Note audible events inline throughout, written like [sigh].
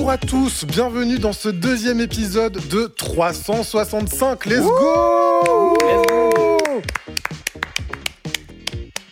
Bonjour à tous, bienvenue dans ce deuxième épisode de 365. Let's go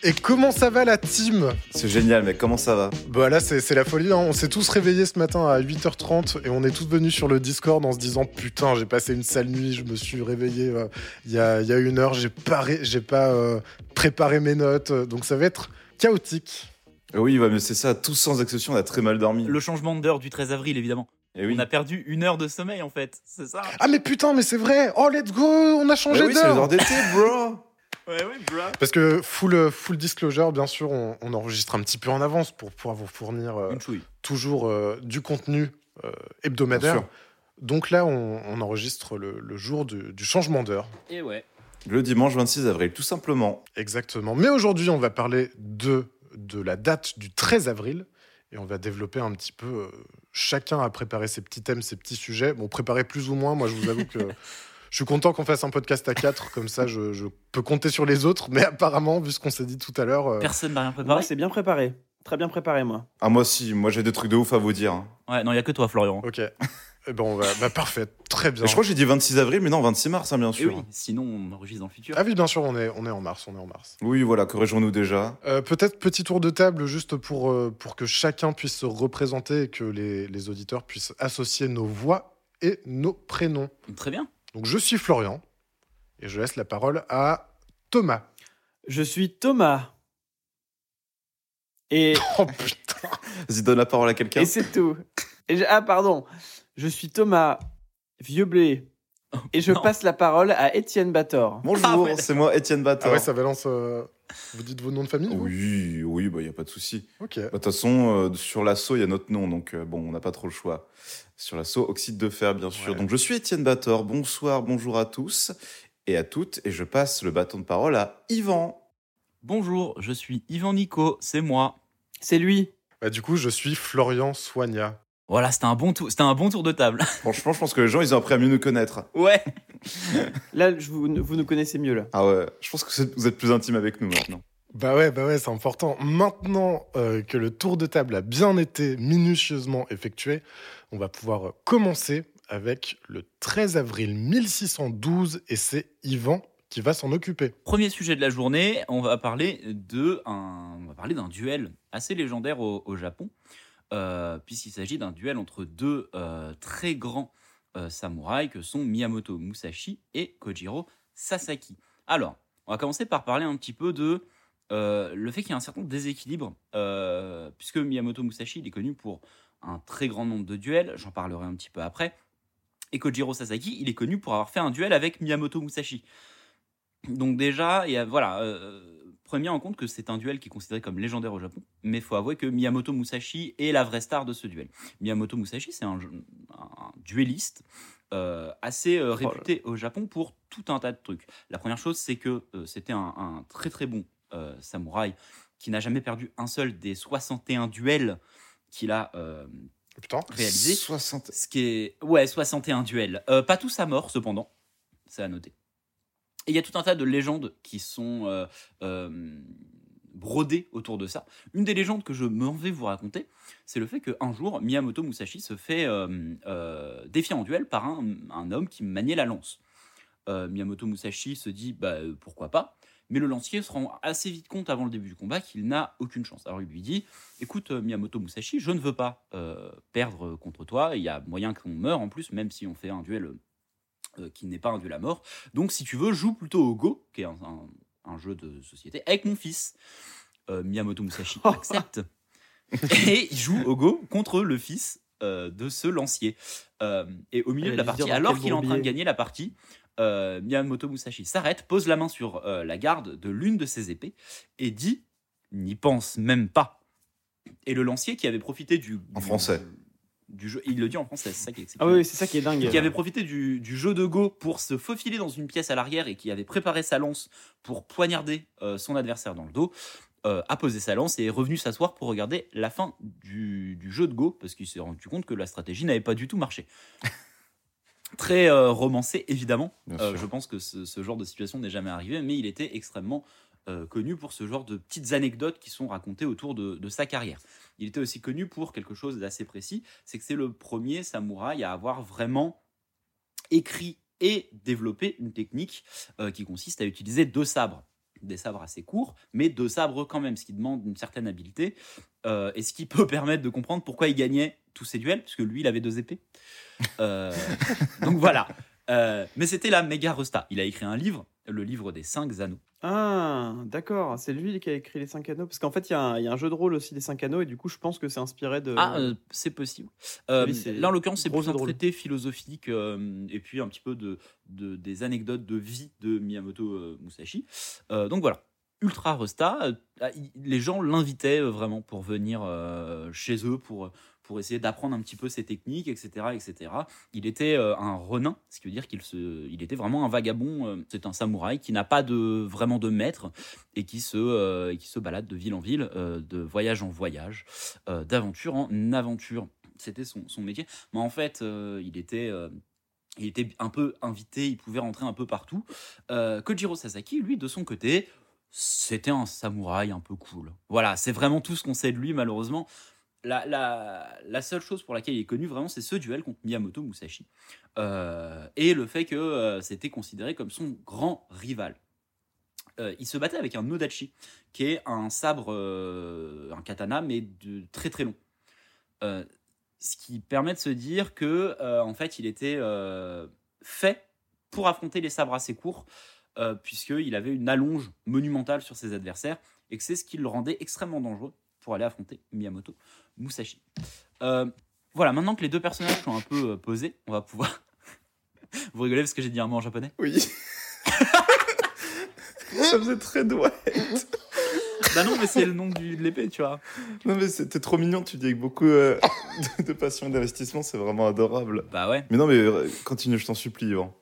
Et comment ça va la team? C'est génial, mais comment ça va? Bah là c'est la folie, hein. on s'est tous réveillés ce matin à 8h30 et on est tous venus sur le Discord en se disant putain j'ai passé une sale nuit, je me suis réveillé euh, il y, a, il y a une heure, j'ai pas, ré- j'ai pas euh, préparé mes notes, donc ça va être chaotique. Oui, ouais, mais c'est ça, tous sans exception, on a très mal dormi. Le changement d'heure du 13 avril, évidemment. Et oui. On a perdu une heure de sommeil, en fait. C'est ça Ah mais putain mais c'est vrai Oh let's go On a Bah changé oui, c'est les d'heure heures d'été, bro [laughs] Ouais, ouais, bro. Parce que full, full disclosure, bien sûr, on, on enregistre un petit peu en avance pour pouvoir vous fournir euh, toujours euh, du contenu euh, Bien hebdomadaire. sûr. Donc là, on, on enregistre le, le jour du, du changement d'heure. Et ouais. Le dimanche 26 avril, tout simplement. Exactement. Mais aujourd'hui, on va parler de, de la date du 13 avril. Et on va développer un petit peu. euh, chacun a préparé ses petits thèmes, ses petits sujets. Bon, préparé plus ou moins. Moi, je vous avoue que je suis content qu'on fasse un podcast à quatre. Comme ça, je, je peux compter sur les autres. Mais apparemment, vu ce qu'on s'est dit tout à l'heure. euh, Personne n'a rien Moi, préparé. c'est bien préparé. Très bien préparé, moi. Ah, moi aussi, moi j'ai des trucs de ouf à vous dire. hein. Ouais, non, il y a que toi, Florian. Ok. Eh ben, on va. Bah, parfait. Très bien. Et je crois que j'ai dit 26 avril, mais non, 26 mars, hein, bien Et sûr. oui, sinon on enregistre dans le futur. Ah oui, bien sûr, on est, on est en mars. On est en mars. Oui, voilà, corrigeons-nous déjà. Euh, Peut-être petit tour de table juste pour, euh, pour que chacun puisse se représenter et que les, les auditeurs puissent associer nos voix et nos prénoms. Très bien. Donc je suis Florian et je laisse la parole à Thomas. Je suis Thomas. Et, [laughs] Oh putain Vas-y, donne la parole à quelqu'un. et c'est tout. Et je- ah, pardon. Je suis Thomas Vieux Blé. Et je non. passe la parole à Étienne Bator. Bonjour, Ah c'est moi, Étienne Ah Bator. ouais, ça balance. euh, Vous dites vos noms de famille vous Oui, oui, bah y a pas de souci. Ok. Bah, De toute façon, euh, sur l'assaut, il y a notre nom, donc euh, bon, on n'a pas trop le choix. Sur l'assaut, oxyde de fer, bien sûr. Ouais. Donc je suis Étienne Bator. Bonsoir, bonjour à tous et à toutes, et je passe le bâton de parole à Yvan. Bonjour, je suis Yvan Nico, c'est moi. C'est lui. Bah, du coup, je suis Florian Soigna. Voilà, c'était un bon tour, c'était un bon tour de table. [laughs] Franchement, je pense que les gens, ils ont appris à mieux nous connaître. ouais. Là, je vous, vous nous connaissez mieux, là. Ah ouais, je pense que vous êtes plus intime avec nous maintenant. Bah ouais, bah ouais, c'est important. Maintenant euh, que le tour de table a bien été minutieusement effectué, on va pouvoir euh, commencer avec le 13 avril 1612 et c'est Yvan qui va s'en occuper. Premier sujet de la journée, on va parler de un, on va parler d'un duel assez légendaire au, au Japon, euh, puisqu'il s'agit d'un duel entre deux euh, très grands euh, samouraïs que sont Miyamoto Musashi et Kojiro Sasaki. Alors, on va commencer par parler un petit peu de euh, le fait qu'il y a un certain déséquilibre, euh, puisque Miyamoto Musashi il est connu pour un très grand nombre de duels, j'en parlerai un petit peu après, et Kojiro Sasaki il est connu pour avoir fait un duel avec Miyamoto Musashi. Donc déjà, voilà, euh, prenez bien en compte que c'est un duel qui est considéré comme légendaire au Japon, mais il faut avouer que Miyamoto Musashi est la vraie star de ce duel. Miyamoto Musashi, c'est un, un duelliste euh, assez euh, là. réputé au Japon pour tout un tas de trucs. La première chose, c'est que euh, c'était un, un très très bon samouraï qui n'a jamais perdu un seul des 61 duels qu'il a euh, Putain. réalisé. 60. Ce qui est. Ouais, 61 duels. Pas tous à mort, cependant. C'est à noter. Et il y a tout un tas de légendes qui sont euh, euh, brodées autour de ça. Une des légendes que je m'en vais vous raconter, c'est le fait qu'un jour, Miyamoto Musashi se fait euh, défier en duel par un, un homme qui maniait la lance. Miyamoto Musashi se dit bah, pourquoi pas, mais le lancier se rend assez vite compte avant le début du combat qu'il n'a aucune chance. Alors il lui dit écoute Miyamoto Musashi, je ne veux pas perdre contre toi, il y a moyen qu'on meure en plus, même si on fait un duel qui n'est pas un duel à mort. Donc si tu veux, joue plutôt au Go, qui est un, un- un jeu de société, avec mon fils. Euh, Miyamoto Musashi [laughs] accepte. Et il joue au Go contre le fils euh, de ce lancier. Euh, et au milieu Allez, de la partie, alors qu'il est en train de gagner la partie, euh, Miyamoto Musashi s'arrête, pose la main sur euh, la garde de l'une de ses épées et dit N'y pense même pas. Et le lancier qui avait profité du. En français. du jeu. Il le dit en français, c'est ça qui est Ah exceptionnel. oui, c'est ça qui est dingue. qui avait profité du, du jeu de Go pour se faufiler dans une pièce à l'arrière et qui avait préparé sa lance pour poignarder euh, son adversaire dans le dos, euh, a posé sa lance et est revenu s'asseoir pour regarder la fin du, du jeu de Go parce qu'il s'est rendu compte que la stratégie n'avait pas du tout marché. [laughs] Très euh, romancé, évidemment. Euh, je pense que ce, ce genre de situation n'est jamais arrivé, mais il était extrêmement euh, connu pour ce genre de petites anecdotes qui sont racontées autour de, de sa carrière. Il était aussi connu pour quelque chose d'assez précis, c'est que c'est le premier samouraï à avoir vraiment écrit et développé une technique euh, qui consiste à utiliser deux sabres. Des sabres assez courts, mais deux sabres quand même, ce qui demande une certaine habileté, euh, et ce qui peut [laughs] permettre de comprendre pourquoi il gagnait tous ses duels, puisque lui, il avait deux épées. Euh, donc voilà. Mais c'était la méga resta. Il a écrit un livre, le livre des cinq anneaux. Ah, d'accord. C'est lui qui a écrit les 5 anneaux. Parce qu'en fait, il y, a un- il y a un jeu de rôle aussi des 5 anneaux. Et du coup, je pense que c'est inspiré de. Ah, euh, c'est possible. Euh, Oui, là, en l'occurrence, c'est plus un traité philosophique euh, et puis un petit peu de, de- des anecdotes de vie de Miyamoto euh, Musashi. Donc voilà, ultra resta. Ah, les gens l'invitaient vraiment pour venir chez eux pour pour essayer d'apprendre un petit peu ses techniques, etc., etc. Il était euh, un renin, ce qui veut dire qu'il se, il était vraiment un vagabond. euh, c'est un samouraï qui n'a pas de vraiment de maître et qui se, euh, qui se balade de ville en ville, de voyage en voyage, d'aventure en aventure. C'était son, son métier. Mais en fait, il était. il était un peu invité, il pouvait rentrer un peu partout. Euh, Kojiro Sasaki, lui, de son côté, c'était un samouraï un peu cool. Voilà, c'est vraiment tout ce qu'on sait de lui, malheureusement. La, seule chose pour laquelle il est connu, vraiment, c'est ce duel contre Miyamoto Musashi. Euh, et le fait que euh, c'était considéré comme son grand rival. Euh, il se battait avec un Nodachi, qui est un sabre, un katana, mais de très très long. Ce qui permet de se dire que, en fait, il était fait pour affronter les sabres assez courts, puisqu'il avait une allonge monumentale sur ses adversaires, et que c'est ce qui le rendait extrêmement dangereux pour aller affronter Miyamoto Musashi. Euh, voilà, maintenant que les deux personnages sont un peu euh, posés, on va pouvoir. [laughs] Vous rigolez parce que j'ai dit un mot en japonais Oui. Ça faisait très douette. Bah non, mais c'est le nom du- de l'épée, tu vois. Non, mais c'était trop mignon, tu dis avec beaucoup euh, de, de passion et d'investissement, c'est vraiment adorable. Bah ouais. Mais non, mais continue, je t'en supplie, Yvan.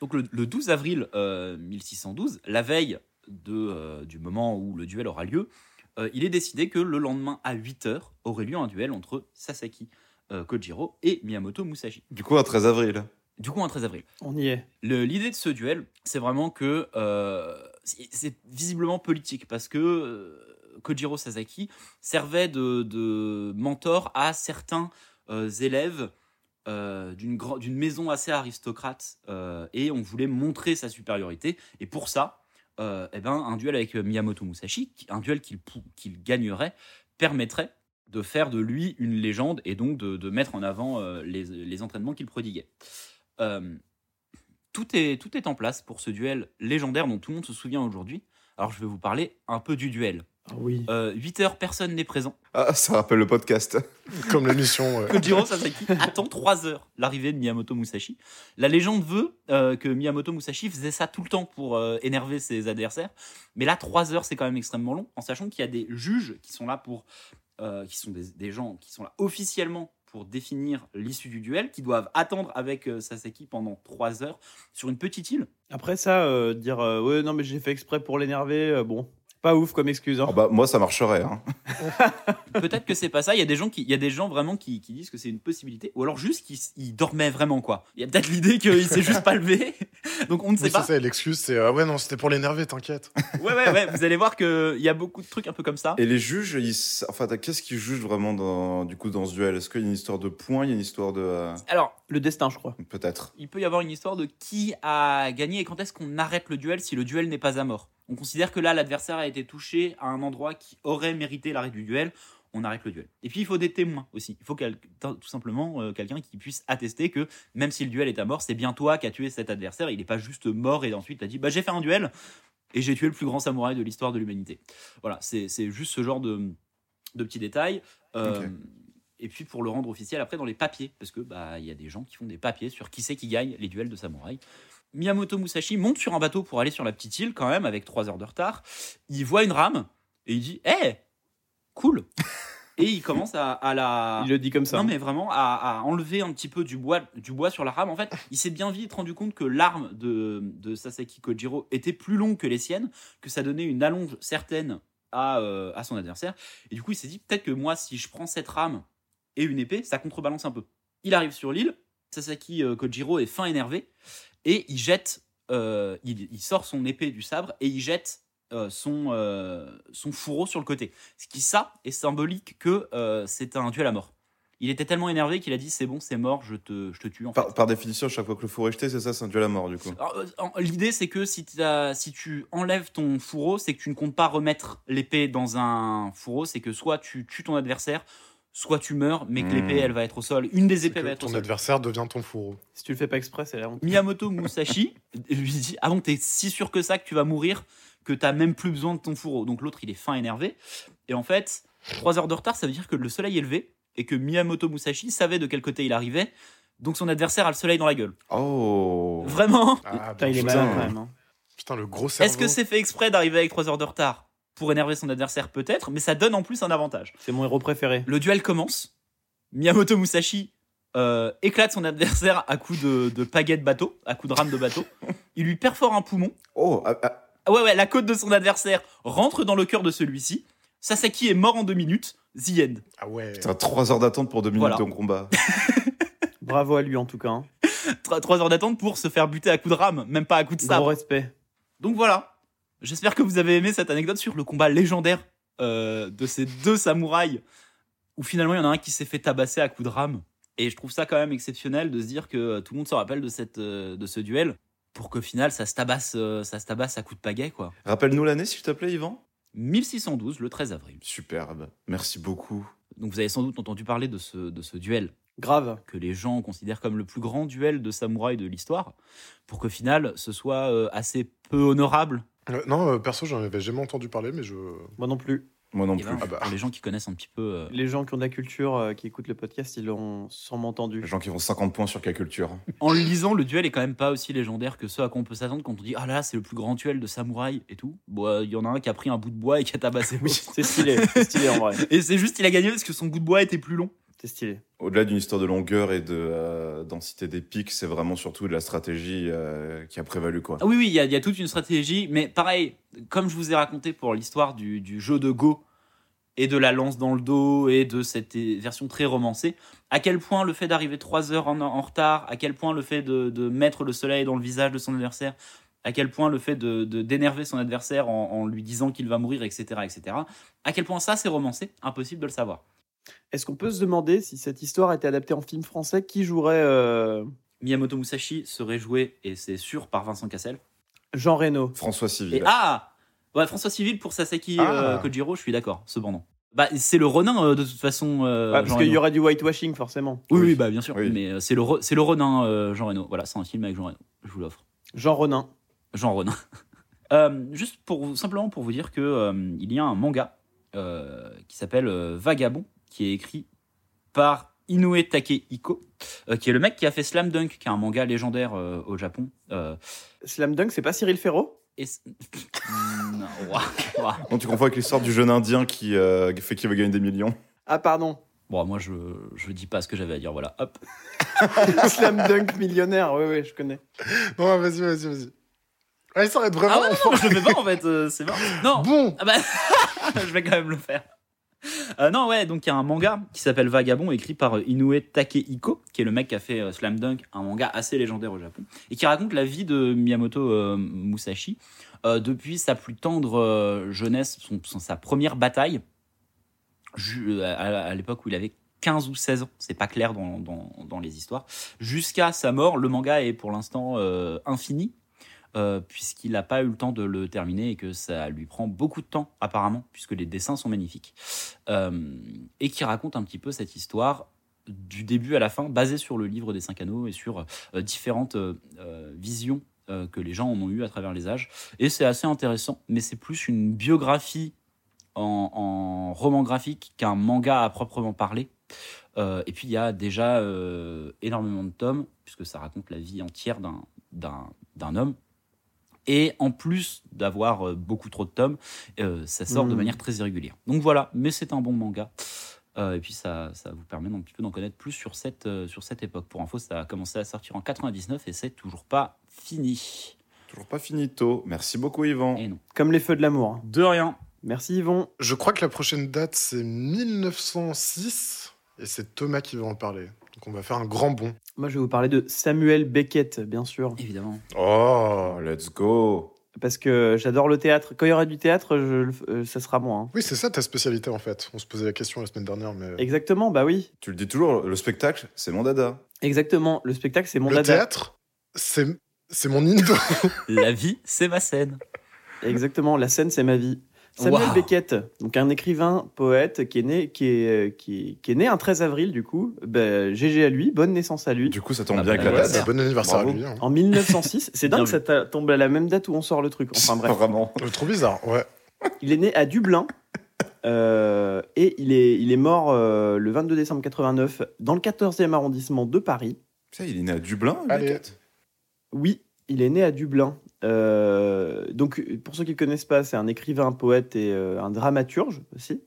Donc le, le 12 avril euh, 1612, la veille de, euh, du moment où le duel aura lieu, euh, il est décidé que le lendemain à 8h aurait lieu un duel entre Sasaki euh, Kojiro et Miyamoto Musashi. Du coup, un 13 avril. Du coup, un 13 avril. On y est. Le- L'idée de ce duel, c'est vraiment que euh, c'est c'est visiblement politique parce que euh, Kojiro Sasaki servait de, de mentor à certains euh, élèves euh, d'une maison assez aristocrate euh, et on voulait montrer sa supériorité. Et pour ça, euh, eh ben, un duel avec Miyamoto Musashi, un duel qu'il gagnerait, permettrait de faire de lui une légende et donc de, de mettre en avant euh, les, les entraînements qu'il prodiguait. Euh, tout, est, tout est en place pour ce duel légendaire dont tout le monde se souvient aujourd'hui. Alors je vais vous parler un peu du duel. Oui. Euh, 8 heures, personne n'est présent. Ah, ça rappelle le podcast. [laughs] Comme l'émission. euh, Kojiro Sasaki [laughs] attend 3 heures l'arrivée de Miyamoto Musashi. La légende veut euh, que Miyamoto Musashi faisait ça tout le temps pour euh, énerver ses adversaires. Mais là, 3 heures, c'est quand même extrêmement long, en sachant qu'il y a des juges qui sont là pour. euh, qui sont des, des gens qui sont là officiellement pour définir l'issue du duel, qui doivent attendre avec euh, Sasaki pendant 3 heures sur une petite île. Après ça, euh, dire euh, ouais, non, mais j'ai fait exprès pour l'énerver, euh, bon, pas ouf comme excuse. hein. Ah bah, moi, ça marcherait. Hein. [laughs] Peut-être que c'est pas ça. Il y a des gens qui, il y a des gens vraiment qui, qui disent que c'est une possibilité, ou alors juste qu'ils ils dormaient vraiment quoi. Il y a peut-être l'idée qu'il s'est juste pas levé, donc on ne sait Oui, c'est pas. ça, et l'excuse, c'est ah ouais, non, c'était pour l'énerver, t'inquiète. [laughs] Ouais, ouais, ouais. Vous allez voir qu'il y a beaucoup de trucs un peu comme ça. Et les juges, ils... enfin, qu'est-ce qu'ils jugent vraiment dans, du coup, dans ce duel? Est-ce qu'il y a une histoire de points Il y a une histoire de. euh, Alors, Le destin, je crois. Peut-être. il peut y avoir une histoire de qui a gagné et quand est-ce qu'on arrête le duel si le duel n'est pas à mort? On considère que là, l'adversaire a été touché à un endroit qui aurait mérité l'arrêt du duel. On arrête le duel. Et puis, il faut des témoins aussi. Il faut tout simplement euh, quelqu'un qui puisse attester que même si le duel est à mort, c'est bien toi qui as tué cet adversaire. Il n'est pas juste mort et ensuite t'as dit bah, j'ai fait un duel et j'ai tué le plus grand samouraï de l'histoire de l'humanité. Voilà, c'est juste ce genre de, de petits détails. Euh. Et puis pour le rendre officiel après dans les papiers, parce que bah il y a des gens qui font des papiers sur qui c'est qui gagne les duels de samouraï. Miyamoto Musashi monte sur un bateau pour aller sur la petite île quand même avec 3 heures de retard. Il voit une rame et il dit "Eh, cool." et il commence à, à la. Il le dit comme ça. Non mais vraiment à, à enlever un petit peu du bois, du bois sur la rame. En fait, il s'est bien vite rendu compte que l'arme de, de Sasaki Kojiro était plus longue que les siennes, que ça donnait une allonge certaine à, euh, à son adversaire. Et du coup, il s'est dit peut-être que moi, si je prends cette rame et une épée, ça contrebalance un peu. Il arrive sur l'île, Sasaki euh, Kojiro est fin énervé et il jette, euh, il, il sort son épée du sabre et il jette son, euh, son fourreau sur le côté. Ce qui, ça, est symbolique que euh, c'est un duel à mort. Il était tellement énervé qu'il a dit c'est bon, c'est mort, je te, je te tue. En fait. Par, définition, chaque fois que le four est jeté, c'est ça, c'est un duel à mort du coup. Euh, L'idée, c'est que si, si tu enlèves ton fourreau, c'est que tu ne comptes pas remettre l'épée dans un fourreau, c'est que soit tu tues ton adversaire, soit tu meurs, mais que Hmm. l'épée, elle va être au sol. Une des épées va être au ton sol. adversaire devient ton fourreau. Si tu le fais pas exprès, c'est la honte. Miyamoto Musashi [laughs] lui dit Ah bon, t'es si sûr que ça que tu vas mourir que t'as même plus besoin de ton fourreau. Donc l'autre, il est fin énervé. Et en fait, trois heures de retard, ça veut dire que le soleil est levé et que Miyamoto Musashi savait de quel côté il arrivait. Donc son adversaire a le soleil dans la gueule. Oh Vraiment Ah, Putain, il est malin quand même. hein. Putain, le gros cerveau. Est-ce que c'est fait exprès d'arriver avec 3 heures de retard pour énerver son adversaire? Peut-être, mais ça donne en plus un avantage. C'est mon héros préféré. Le duel commence. Miyamoto Musashi euh, éclate son adversaire à coups de, de pagaie de bateau, à coups de rame de bateau. Il lui perfore un poumon. Oh ah, Ah ouais, ouais, la côte de son adversaire rentre dans le cœur de celui-ci. Sasaki est mort en deux minutes. The end. Ah ouais. Putain, 3 heures d'attente pour 2 minutes Voilà. de combat. [laughs] Bravo à lui en tout cas. hein. 3 heures d'attente pour se faire buter à coups de rame, même pas à coups de Gros sabre. respect. Donc voilà. J'espère que vous avez aimé cette anecdote sur le combat légendaire euh, de ces deux samouraïs où finalement il y en a un qui s'est fait tabasser à coups de rame. Et je trouve ça quand même exceptionnel de se dire que euh, tout le monde se rappelle de, cette, euh, de ce duel pour qu'au final ça se tabasse, euh, ça se tabasse à coups de pagaie quoi. Rappelle-nous l'année, s'il te plaît, Yvan 1612, le 13 avril. Superbe. Merci beaucoup. Donc vous avez sans doute entendu parler de ce, de ce duel Grave. que les gens considèrent comme le plus grand duel de samouraï de l'histoire, pour qu'au final ce soit euh, assez peu honorable. Euh, non, euh, perso, j'en avais jamais entendu parler, mais je. Moi non plus. Moi non Et plus. ben, Ah bah. Pour les gens qui connaissent un petit peu euh, Les gens qui ont de la culture, euh, qui écoutent le podcast, ils l'ont sûrement entendu. Les gens qui font 50 points sur quelle culture [laughs] En le lisant, le duel est quand même pas aussi légendaire que ce à quoi on peut s'attendre quand on dit Ah là là, c'est le plus grand duel de samouraï et tout. Bon, euh, il y en a un qui a pris un bout de bois et qui a tabassé Oui, c'est stylé. C'est stylé en vrai. [laughs] Et c'est juste, il a gagné parce que son bout de bois était plus long. C'est stylé. Au-delà d'une histoire de longueur et de euh, densité des pics, c'est vraiment surtout de la stratégie euh, qui a prévalu. quoi. Ah oui, oui, il y, a- il y a toute une stratégie, mais pareil, comme je vous ai raconté pour l'histoire du, du jeu de Go et de la lance dans le dos et de cette eh, version très romancée, à quel point le fait d'arriver trois heures en, en retard, à quel point le fait de, de mettre le soleil dans le visage de son adversaire, à quel point le fait de de- d'énerver son adversaire en, en lui disant qu'il va mourir, etc., etc., à quel point ça c'est romancé, impossible de le savoir. Est-ce qu'on peut se demander si cette histoire était adaptée en film français, qui jouerait euh, Miyamoto Musashi serait joué, et c'est sûr, par Vincent Cassel. Jean Reno François Et Civil. ah ouais, François Civil pour Sasaki Ah. euh, Kojiro, je suis d'accord, cependant. Bah, c'est le Ronin euh, de toute façon. euh, Ah, Parce Jean qu'il y aurait du whitewashing forcément. Oui, Oui. oui, bah bien sûr. Oui. Mais euh, c'est le, c'est le Ronin euh, Jean Reno. Voilà, c'est un film avec Jean Reno. Je vous l'offre. Jean Ronin. Jean Ronin. [laughs] Euh, juste pour vous- simplement pour vous dire que euh, il y a un manga euh, qui s'appelle euh, Vagabond, qui est écrit par Inoue Takehiko, euh, qui est le mec qui a fait Slam Dunk, qui est un manga légendaire euh, au Japon. Euh, Slam Dunk, c'est pas Cyril et c- [laughs] [laughs] Non, tu confonds avec l'histoire du jeune indien qui euh, fait qu'il veut gagner des millions. Ah, pardon. Bon, moi je je dis pas ce que j'avais à dire. Voilà, hop. [laughs] Slam Dunk millionnaire, oui, oui, je connais. Non, vas-y, vas-y, vas-y. Ouais, ça arrête vraiment. Ah ouais, non, non, je le fais pas en fait. euh, c'est bon. Non. Bon, Ah bah, je vais quand même le faire. Euh, non, ouais, donc il y a un manga qui s'appelle Vagabond, écrit par euh, Inoue Takehiko, qui est le mec qui a fait euh, Slam Dunk, un manga assez légendaire au Japon, et qui raconte la vie de Miyamoto Musashi depuis sa plus tendre jeunesse, son, sa première bataille, à, l'époque où il avait 15 ou 16 ans, c'est pas clair dans, dans, les histoires, jusqu'à sa mort. Le manga est pour l'instant infini, euh, puisqu'il n'a pas eu le temps de le terminer et que ça lui prend beaucoup de temps apparemment, puisque les dessins sont magnifiques, Euh, et qui raconte un petit peu cette histoire du début à la fin, basée sur le livre des cinq anneaux et sur euh, différentes visions que les gens en ont eues à travers les âges. Et c'est assez intéressant, mais c'est plus une biographie en, roman graphique qu'un manga à proprement parler. Et puis il y a déjà énormément de tomes, puisque ça raconte la vie entière d'un homme. Et en plus d'avoir euh, beaucoup trop de tomes, euh, ça sort de Mhm. manière très irrégulière. Donc voilà, mais c'est un bon manga. Euh, et puis ça, ça vous permet un petit peu d'en connaître plus sur cette, euh, sur cette époque. Pour info, ça a commencé à sortir en 99 et c'est toujours pas fini. Toujours pas finito. Merci beaucoup, Yvan. Et non. Comme les feux de l'amour. De rien. Merci Yvon. Je crois que la prochaine date, c'est 1906. Et c'est Thomas qui va en parler. Donc on va faire un grand bond. Moi, je vais vous parler de Samuel Beckett, bien sûr. Évidemment. Oh, let's go. Parce que j'adore le théâtre. Quand il y aura du théâtre, je, le- euh, ça sera moi. hein. Oui, c'est ça ta spécialité en fait. On se posait la question la semaine dernière, mais. Exactement, bah oui. Tu le dis toujours, le spectacle, c'est mon dada. Exactement. Le spectacle, c'est mon le dada. théâtre, c'est c'est mon indo. [laughs] La vie, c'est ma scène. Exactement. La scène, c'est ma vie. Samuel Wow. Beckett, donc un écrivain, poète, qui est né, qui est, euh, qui, qui est né un 13 avril, du coup. Bah, GG à lui, bonne naissance à lui. Du coup, ça tombe Ah bien bah, avec la date. Bon anniversaire Bravo. à lui. hein. En 1906. C'est dingue que ça tombe à la même date où on sort le truc. Enfin bref. [laughs] Vraiment. Euh, Trop bizarre, ouais. Il est né à Dublin euh, et il est, il est mort euh, le 22 décembre 89 dans le 14e arrondissement de Paris. Ça, il est né à Dublin. Beckett? Oui, il est né à Dublin. Euh, donc, pour ceux qui ne connaissent pas, c'est un écrivain, un poète et euh, un dramaturge aussi,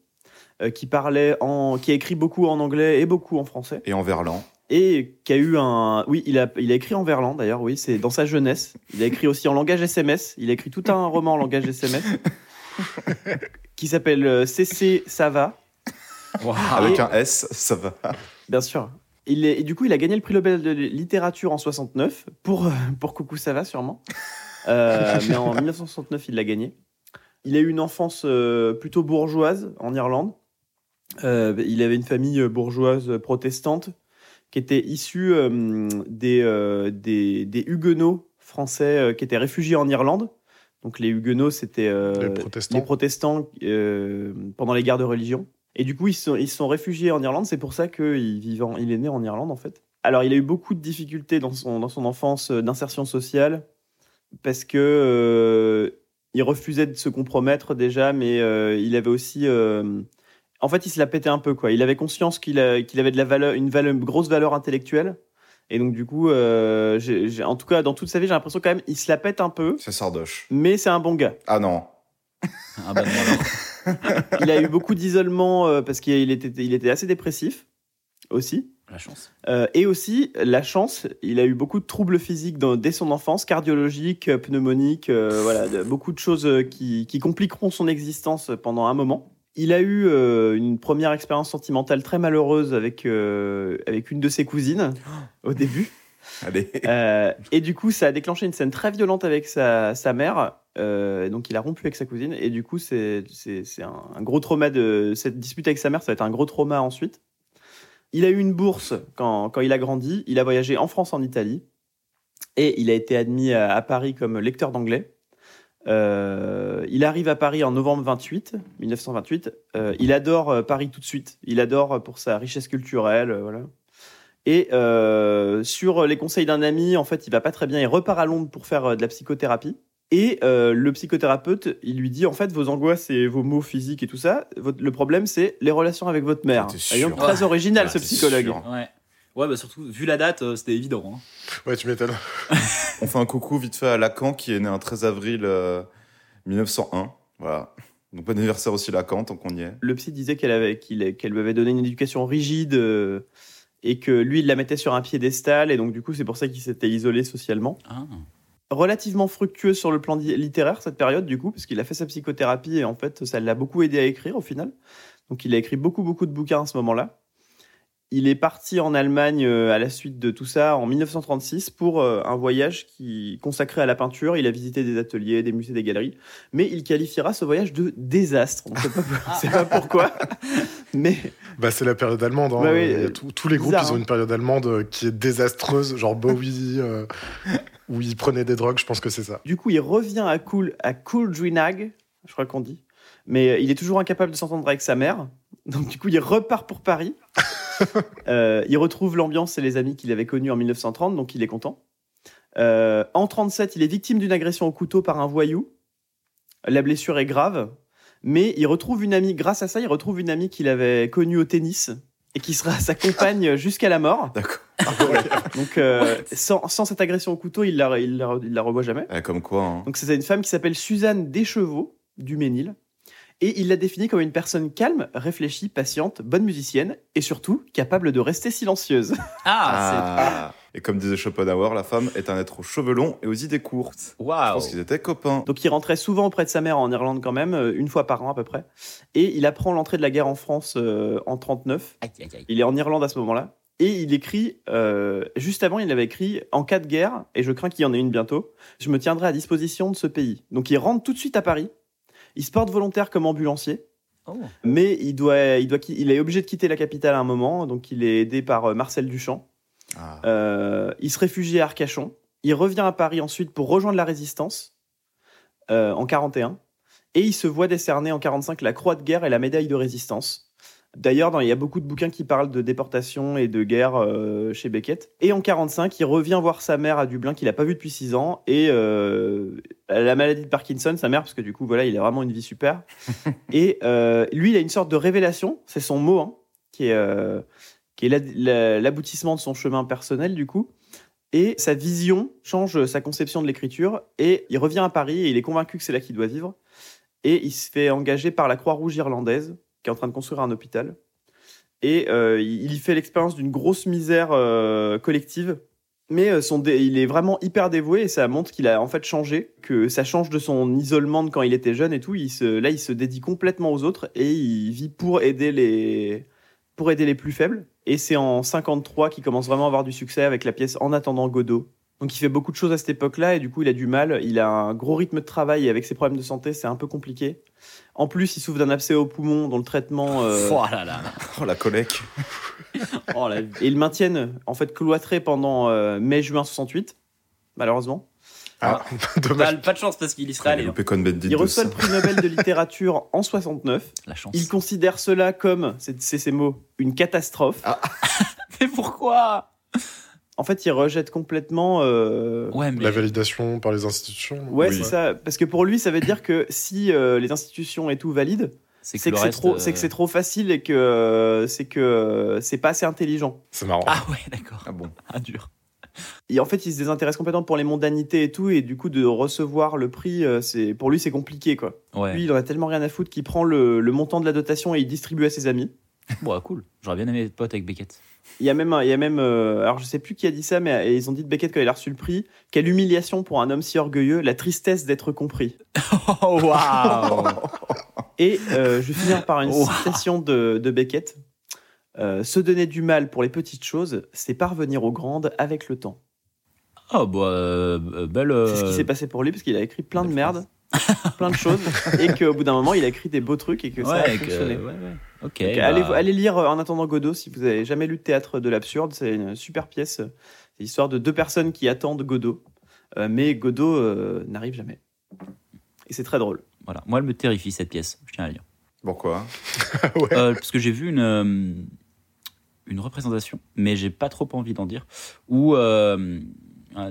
euh, qui parlait en, qui a écrit beaucoup en anglais et beaucoup en français, Et en verlan. et qui a eu un, oui, il a, il a écrit en verlan d'ailleurs, oui, c'est dans sa jeunesse. Il a écrit aussi en langage SMS. Il a écrit tout un roman en langage SMS [laughs] qui s'appelle CC Ça va. Avec Et- un S, ça va. Bien sûr. Il est, et du coup, il a gagné le prix Nobel de littérature en 69 pour, pour Coucou ça va sûrement. Euh, [laughs] mais en 1969, il l'a gagné. Il a eu une enfance euh, plutôt bourgeoise en Irlande. Euh, il avait une famille bourgeoise protestante qui était issue des, des, des huguenots français qui étaient réfugiés en Irlande. Donc les huguenots, c'était euh, Les protestants. les protestants euh, pendant les guerres de religion. Et du coup, ils se sont, ils sont réfugiés en Irlande. C'est pour ça qu'il il est né en Irlande, en fait. Alors, il a eu beaucoup de difficultés dans son, dans son enfance d'insertion sociale parce que euh, il refusait de se compromettre déjà, mais euh, il avait aussi. euh, en fait, il se la pétait un peu, quoi. Il avait conscience qu'il avait de la valeur, une valeur, grosse valeur intellectuelle. Et donc, du coup, euh, en tout cas, dans toute sa vie, j'ai l'impression quand même, il se la pète un peu, C'est Sardoche. mais c'est un bon gars. Ah non. Ah bah non, alors. [laughs] Il a eu beaucoup d'isolement euh, parce qu'il était, il était assez dépressif aussi. La chance. Euh, et aussi, la chance, il a eu beaucoup de troubles physiques dans- dès son enfance, cardiologiques, euh, pneumoniques, euh, voilà, de- beaucoup de choses qui, qui compliqueront son existence pendant un moment. Il a eu euh, une première expérience sentimentale très malheureuse avec, avec une de ses cousines [gasps] au début. Allez. Et du coup, ça a déclenché une scène très violente avec sa, sa mère. Donc, il a rompu avec sa cousine. Et du coup, c'est un, un gros trauma de cette dispute avec sa mère. Ça va être un gros trauma ensuite. Il a eu une bourse quand, quand il a grandi. Il a voyagé en France, en Italie. Et il a été admis à, Paris comme lecteur d'anglais. Euh, il arrive à Paris en novembre 28, 1928. Euh, il adore euh, Paris tout de suite. Il adore pour sa richesse culturelle. Et sur les conseils d'un ami, en fait, il va pas très bien. Il repart à Londres pour faire de la psychothérapie. Et euh, le psychothérapeute, il lui dit en fait, vos angoisses et vos maux physiques et tout ça, votre- le problème, c'est les relations avec votre mère. Sûr. très original, ce psychologue. sûr. Ouais. Ouais, bah surtout, vu la date, euh, c'était évident. hein. Ouais, tu m'étonnes. [laughs] On fait un coucou vite fait à Lacan qui est né un 13 avril euh, 1901. Voilà. Donc bon anniversaire aussi Lacan, tant qu'on y est. Le psy disait qu'elle avait, qu'elle lui avait donné une éducation rigide euh, et que lui, il la mettait sur un piédestal. Et donc, du coup, c'est pour ça qu'il s'était isolé socialement. Ah. Relativement fructueuse sur le plan littéraire cette période du coup parce qu'il a fait sa psychothérapie et en fait ça l'a beaucoup aidé à écrire au final. Donc il a écrit beaucoup beaucoup de bouquins à ce moment-là. Il est parti en Allemagne euh, à la suite de tout ça en 1936 pour euh, un voyage qui consacré à la peinture. Il a visité des ateliers des musées des galeries. Mais il qualifiera ce voyage de désastre. On ne sait pas, [laughs] [laughs] on sait pas pourquoi. Mais Bah, c'est la période allemande. hein. Bah oui, tout- tous les groupes, bizarre, ils ont hein. une période allemande euh, qui est désastreuse, genre Bowie, euh, [laughs] où ils prenaient des drogues, je pense que c'est ça. Du coup, il revient à Cool, à Cool je crois qu'on dit. Mais euh, il est toujours incapable de s'entendre avec sa mère. Donc, du coup, il repart pour Paris. [laughs] Euh, il retrouve l'ambiance et les amis qu'il avait connus en 1930, donc il est content. Euh, en 37, il est victime d'une agression au couteau par un voyou. La blessure est grave, mais il retrouve une amie, grâce à ça, il retrouve une amie qu'il avait connue au tennis et qui sera sa [laughs] compagne jusqu'à la mort. D'accord. [laughs] Donc, euh, sans, sans cette agression au couteau, il la, il la, il la revoit jamais. Eh, comme quoi. hein. Donc c'est une femme qui s'appelle Suzanne Deschevaux du Ménil. Et il la définit comme une personne calme, réfléchie, patiente, bonne musicienne et surtout capable de rester silencieuse. [laughs] Ah, Ah. Et comme disait Schopenhauer, la femme est un être aux cheveux longs et aux idées courtes. Je Waouh pense qu'ils étaient copains. Donc il rentrait souvent auprès de sa mère en Irlande quand même, euh, une fois par an à peu près. Et il apprend l'entrée de la guerre en France euh, en 39. Aïe, aïe, aïe. Il est en Irlande à ce moment-là. Et il écrit, euh, juste avant, il avait écrit En cas de guerre, et je crains qu'il y en ait une bientôt, je me tiendrai à disposition de ce pays. Donc il rentre tout de suite à Paris. Il se porte volontaire comme ambulancier, Oh. mais il, doit, il, doit, il est obligé de quitter la capitale à un moment. Donc il est aidé par euh, Marcel Duchamp. Ah. Euh, il se réfugie à Arcachon. Il revient à Paris ensuite pour rejoindre la résistance euh, en 41. Et il se voit décerner en 45 la croix de guerre et la médaille de résistance. D'ailleurs, il y a beaucoup de bouquins qui parlent de déportation et de guerre euh, chez Beckett. Et en 45, il revient voir sa mère à Dublin qu'il n'a pas vue depuis 6 ans. Et euh, la maladie de Parkinson, sa mère, parce que du coup, voilà, il a vraiment une vie super. [laughs] et euh, lui, il a une sorte de révélation, c'est son mot, hein, qui est, qui est la- la- l'aboutissement de son chemin personnel, du coup. Et sa vision change sa conception de l'écriture. Et il revient à Paris et il est convaincu que c'est là qu'il doit vivre. Et il se fait engager par la Croix-Rouge irlandaise, qui est en train de construire un hôpital. Et euh, il y fait l'expérience d'une grosse misère euh, collective. Mais euh, son il est vraiment hyper dévoué et ça montre qu'il a en fait changé, que ça change de son isolement de quand il était jeune et tout. Il se, là, il se dédie complètement aux autres et il vit pour aider les, pour aider les plus faibles. Et c'est en 53 qu'il commence vraiment à avoir du succès avec la pièce En attendant Godot. Donc il fait beaucoup de choses à cette époque-là et du coup il a du mal. Il a un gros rythme de travail et avec ses problèmes de santé c'est un peu compliqué. En plus il souffre d'un abcès au poumon dont le traitement... euh, [laughs] Oh là là. [laughs] Oh, la collecte. [laughs] oh là, et ils le maintiennent en fait cloîtré pendant euh, mai-juin 68, malheureusement. Ah, Pas, dommage. pas de chance parce qu'il y serait allé. hein. Il reçoit le prix Nobel de littérature en 69. La chance. Il considère cela comme, c'est c'est ses mots, une catastrophe. Mais pourquoi? En fait, il rejette complètement. euh, Ouais, mais. La validation par les institutions. Ouais, Oui. c'est ça. Parce que pour lui, ça veut dire que si euh, les institutions et tout valident, C'est que c'est trop, euh, c'est trop facile et que c'est que c'est pas assez intelligent. C'est marrant. Ah ouais, d'accord. Ah bon. Ah, dur. Et en fait, il se désintéresse complètement pour les mondanités et tout, et du coup, de recevoir le prix, c'est pour lui, c'est compliqué, quoi. Ouais. Lui, il en a tellement rien à foutre qu'il prend le, le montant de la dotation et il distribue à ses amis. Bon, cool. J'aurais bien aimé être pote avec Beckett. Il y a même, il y a même, euh, alors je sais plus qui a dit ça, mais euh, ils ont dit de Beckett quand il a reçu le prix, quelle humiliation pour un homme si orgueilleux, la tristesse d'être compris. [laughs] Oh, waouh [laughs] Et euh, je vais finir par une Wow. citation de, de Beckett. Euh, se donner du mal pour les petites choses, c'est parvenir aux grandes avec le temps. Oh, bah, belle. C'est ce qui s'est passé pour lui parce qu'il a écrit plein de merde, [laughs] plein de choses, et qu'au bout d'un moment, il a écrit des beaux trucs et que ça a que- fonctionné. ouais, ouais. Ok. Donc, bah, allez, allez lire euh, En attendant Godot si vous avez jamais lu théâtre de l'absurde. C'est une super pièce. C'est l'histoire de deux personnes qui attendent Godot. Euh, mais Godot euh, n'arrive jamais. Et c'est très drôle. Voilà. Moi, elle me terrifie cette pièce. Je tiens à dire. Pourquoi? [laughs] Ouais. Euh, parce que j'ai vu une, euh, une représentation, mais j'ai pas trop envie d'en dire, où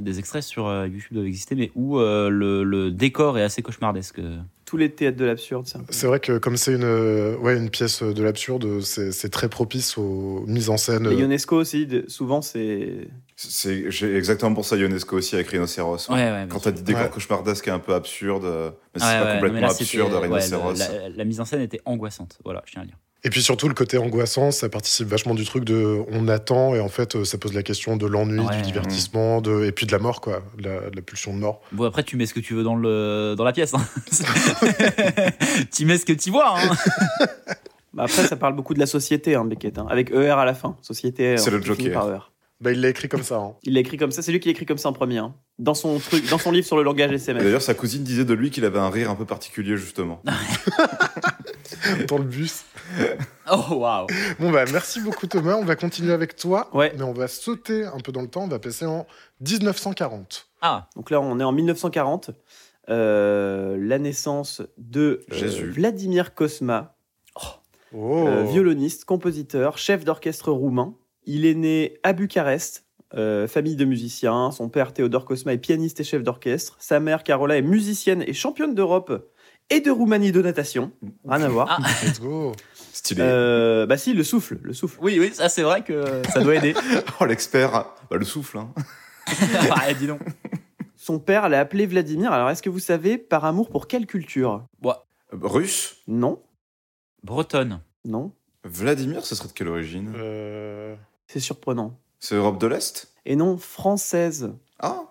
des extraits sur euh, YouTube doivent exister, mais où euh, le, le décor est assez cauchemardesque. Tous les théâtres de l'absurde, c'est un peu- C'est vrai que comme c'est une, euh, ouais, une pièce de l'absurde, c'est c'est très propice aux mises en scène. Les Ionesco aussi, de- souvent, c'est. C'est j'ai exactement pour ça Ionesco aussi avec Rhinocéros. Ouais, ouais. Quand t'as dit décor Ouais. cauchemardesque et un peu absurde, euh, mais c'est Ouais, pas complètement là, absurde, ouais, Rhinocéros. le- la, la mise en scène était angoissante. Voilà, je tiens à le dire. Et puis surtout le côté angoissant, ça participe vachement du truc de on attend et en fait euh, ça pose la question de l'ennui, Ouais. du divertissement, de, et puis de la mort quoi, de la, de la pulsion de mort. Bon, après, tu mets ce que tu veux dans, le, dans la pièce. Hein. [laughs] tu mets ce que tu vois. Hein. [laughs] Bah, après, ça parle beaucoup de la société, hein, Beckett, hein, avec ER à la fin. Société. C'est euh, le qui finit Joker. ER. Bah il l'a écrit comme ça. hein. Il l'a écrit comme ça. C'est lui qui l'a écrit comme ça en premier. hein. Dans son truc, dans son livre sur le langage Et SMS. D'ailleurs, sa cousine disait de lui qu'il avait un rire un peu particulier, justement. [laughs] [laughs] Dans le bus. Oh, waouh. Bon bah merci beaucoup Thomas, on va continuer avec toi, Ouais. mais on va sauter un peu dans le temps, on va passer en 1940. Ah, Donc là, on est en 1940. euh, la naissance de euh. Vladimir Kosma, Oh. euh, violoniste, compositeur, chef d'orchestre roumain. Il est né à Bucarest, euh, famille de musiciens. Son père Théodore Kosma est pianiste et chef d'orchestre. Sa mère Carola est musicienne et championne d'Europe et de Roumanie de natation. Rien à voir. Ah. [laughs] Let's go. Stylé. Euh, bah si, le souffle, le souffle. oui, oui, ça c'est vrai que ça doit aider. [laughs] Oh, l'expert. Bah, le souffle, hein. [laughs] ah, dis donc. Son père l'a appelé Vladimir. Alors, est-ce que vous savez par amour pour quelle culture? Russe? Non, Bretonne. non, Vladimir, ce serait de quelle origine? Euh, c'est surprenant. C'est Europe de l'Est? Et non, française. Ah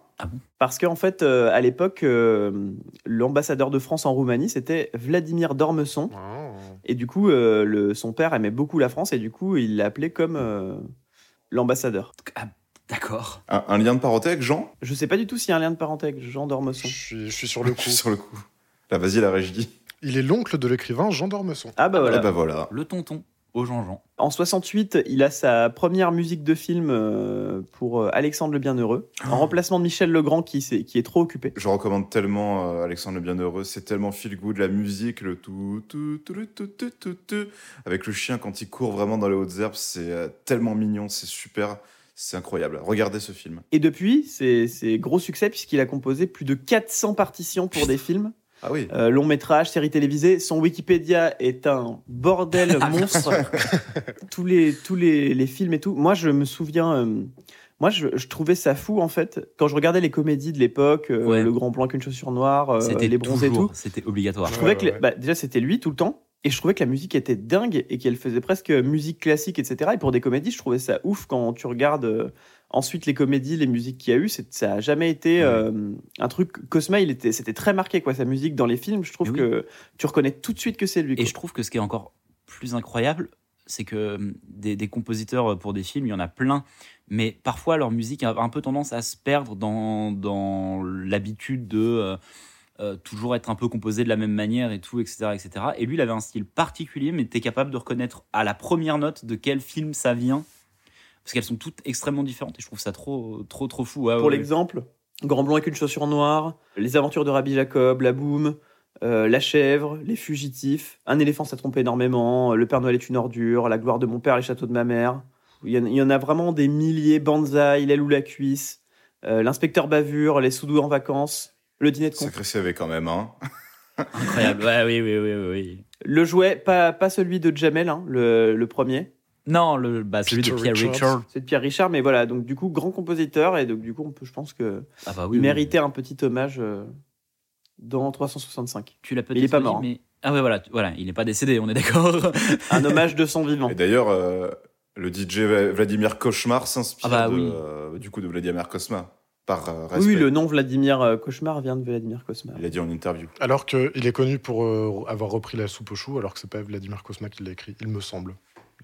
Parce qu'en fait, euh, à l'époque, euh, l'ambassadeur de France en Roumanie, c'était Vladimir Dormesson. ah. Et du coup, euh, le, son père aimait beaucoup la France et du coup, il l'a appelé comme euh, l'ambassadeur. Ah, D'accord. un, un lien de parenté avec Jean? Je sais pas du tout s'il y a un lien de parenté avec Jean Je Dormesson. suis, je suis sur le [laughs] Je coup. suis sur le coup. Là, vas-y, la régie. Il est l'oncle de l'écrivain Jean d'Ormesson. Ah bah voilà. Eh ben voilà. Le tonton au Jean-Jean. En 68, il a sa première musique de film euh, pour euh, Alexandre le Bienheureux, en remplacement de Michel Legrand qui, s'est- qui est trop occupé. Je recommande tellement euh, Alexandre le Bienheureux, c'est tellement feel good, la musique, le tout, tout, tout, tout, tout, tout, tout, avec le chien quand il court vraiment dans les hautes herbes, c'est tellement mignon, c'est super, c'est incroyable. Regardez ce film. Et depuis, c'est c'est gros succès puisqu'il a composé plus de 400 partitions pour des films, Ah oui. euh, longs métrages, séries télévisées. Son Wikipédia est un bordel [laughs] monstre. tous les, tous les, les films et tout. Moi, je me souviens. euh, moi, je, je trouvais ça fou, en fait, quand je regardais les comédies de l'époque, euh, Ouais. Le Grand Blanc qu'une chaussure noire, euh, C'était Les Bronzés et tout. C'était obligatoire. Je trouvais Ouais, que ouais. bah, déjà c'était lui tout le temps et je trouvais que la musique était dingue et qu'elle faisait presque musique classique etc et pour des comédies je trouvais ça ouf quand tu regardes euh, ensuite les comédies les musiques qu'il y a eu. Ça a jamais été euh, un truc Cosma il était c'était très marqué quoi sa musique dans les films. Je trouve Mais que tu reconnais tout de suite que c'est lui Et je trouve que ce qui est encore plus incroyable, c'est que hum, des, des compositeurs pour des films, il y en a plein, mais parfois leur musique a un peu tendance à se perdre dans, dans l'habitude de euh, euh, toujours être un peu composé de la même manière et tout, etc., etc. Et lui, il avait un style particulier, mais es capable de reconnaître à la première note de quel film ça vient, parce qu'elles sont toutes extrêmement différentes, et je trouve ça trop, trop, trop fou. Ouais, pour ouais, l'exemple Grand Blanc avec une chaussure noire Les aventures de Rabbi Jacob La Boum euh, La chèvre, Les fugitifs, Un éléphant s'est trompé énormément, Le Père Noël est une ordure, La gloire de mon père, Les châteaux de ma mère. Il y en, il y en a vraiment des milliers. Banzai, L'aile ou la cuisse, euh, L'inspecteur bavure, Les soudous en vacances, Le dîner de con. Sacré CV quand même, hein. [laughs] Incroyable, ouais, oui, oui, oui, oui. Le jouet, pas, pas celui de Jamel, hein, le, le premier. Non, le, bah, celui de Pierre Richards. Richard. C'est de Pierre Richard, mais voilà, donc du coup, grand compositeur, et donc du coup, on peut, je pense que Ah bah oui, il oui. méritait un petit hommage euh, dans 365. Tu l'as peut-être Il est pas dit, mort, hein. mais... Ah ouais, voilà, tu- voilà, il n'est pas décédé, on est d'accord. [laughs] Un hommage de son vivant. Et d'ailleurs, euh, le DJ Vladimir Cauchemar s'inspire Ah bah euh, du coup de Vladimir Cosma, par euh, Oui, respect. oui, le nom Vladimir euh, Cauchemar vient de Vladimir Cauchemar. Il a dit en interview. Alors qu'il est connu pour euh, avoir repris la soupe aux choux, alors que c'est pas Vladimir Cosma qui l'a écrit, il me semble.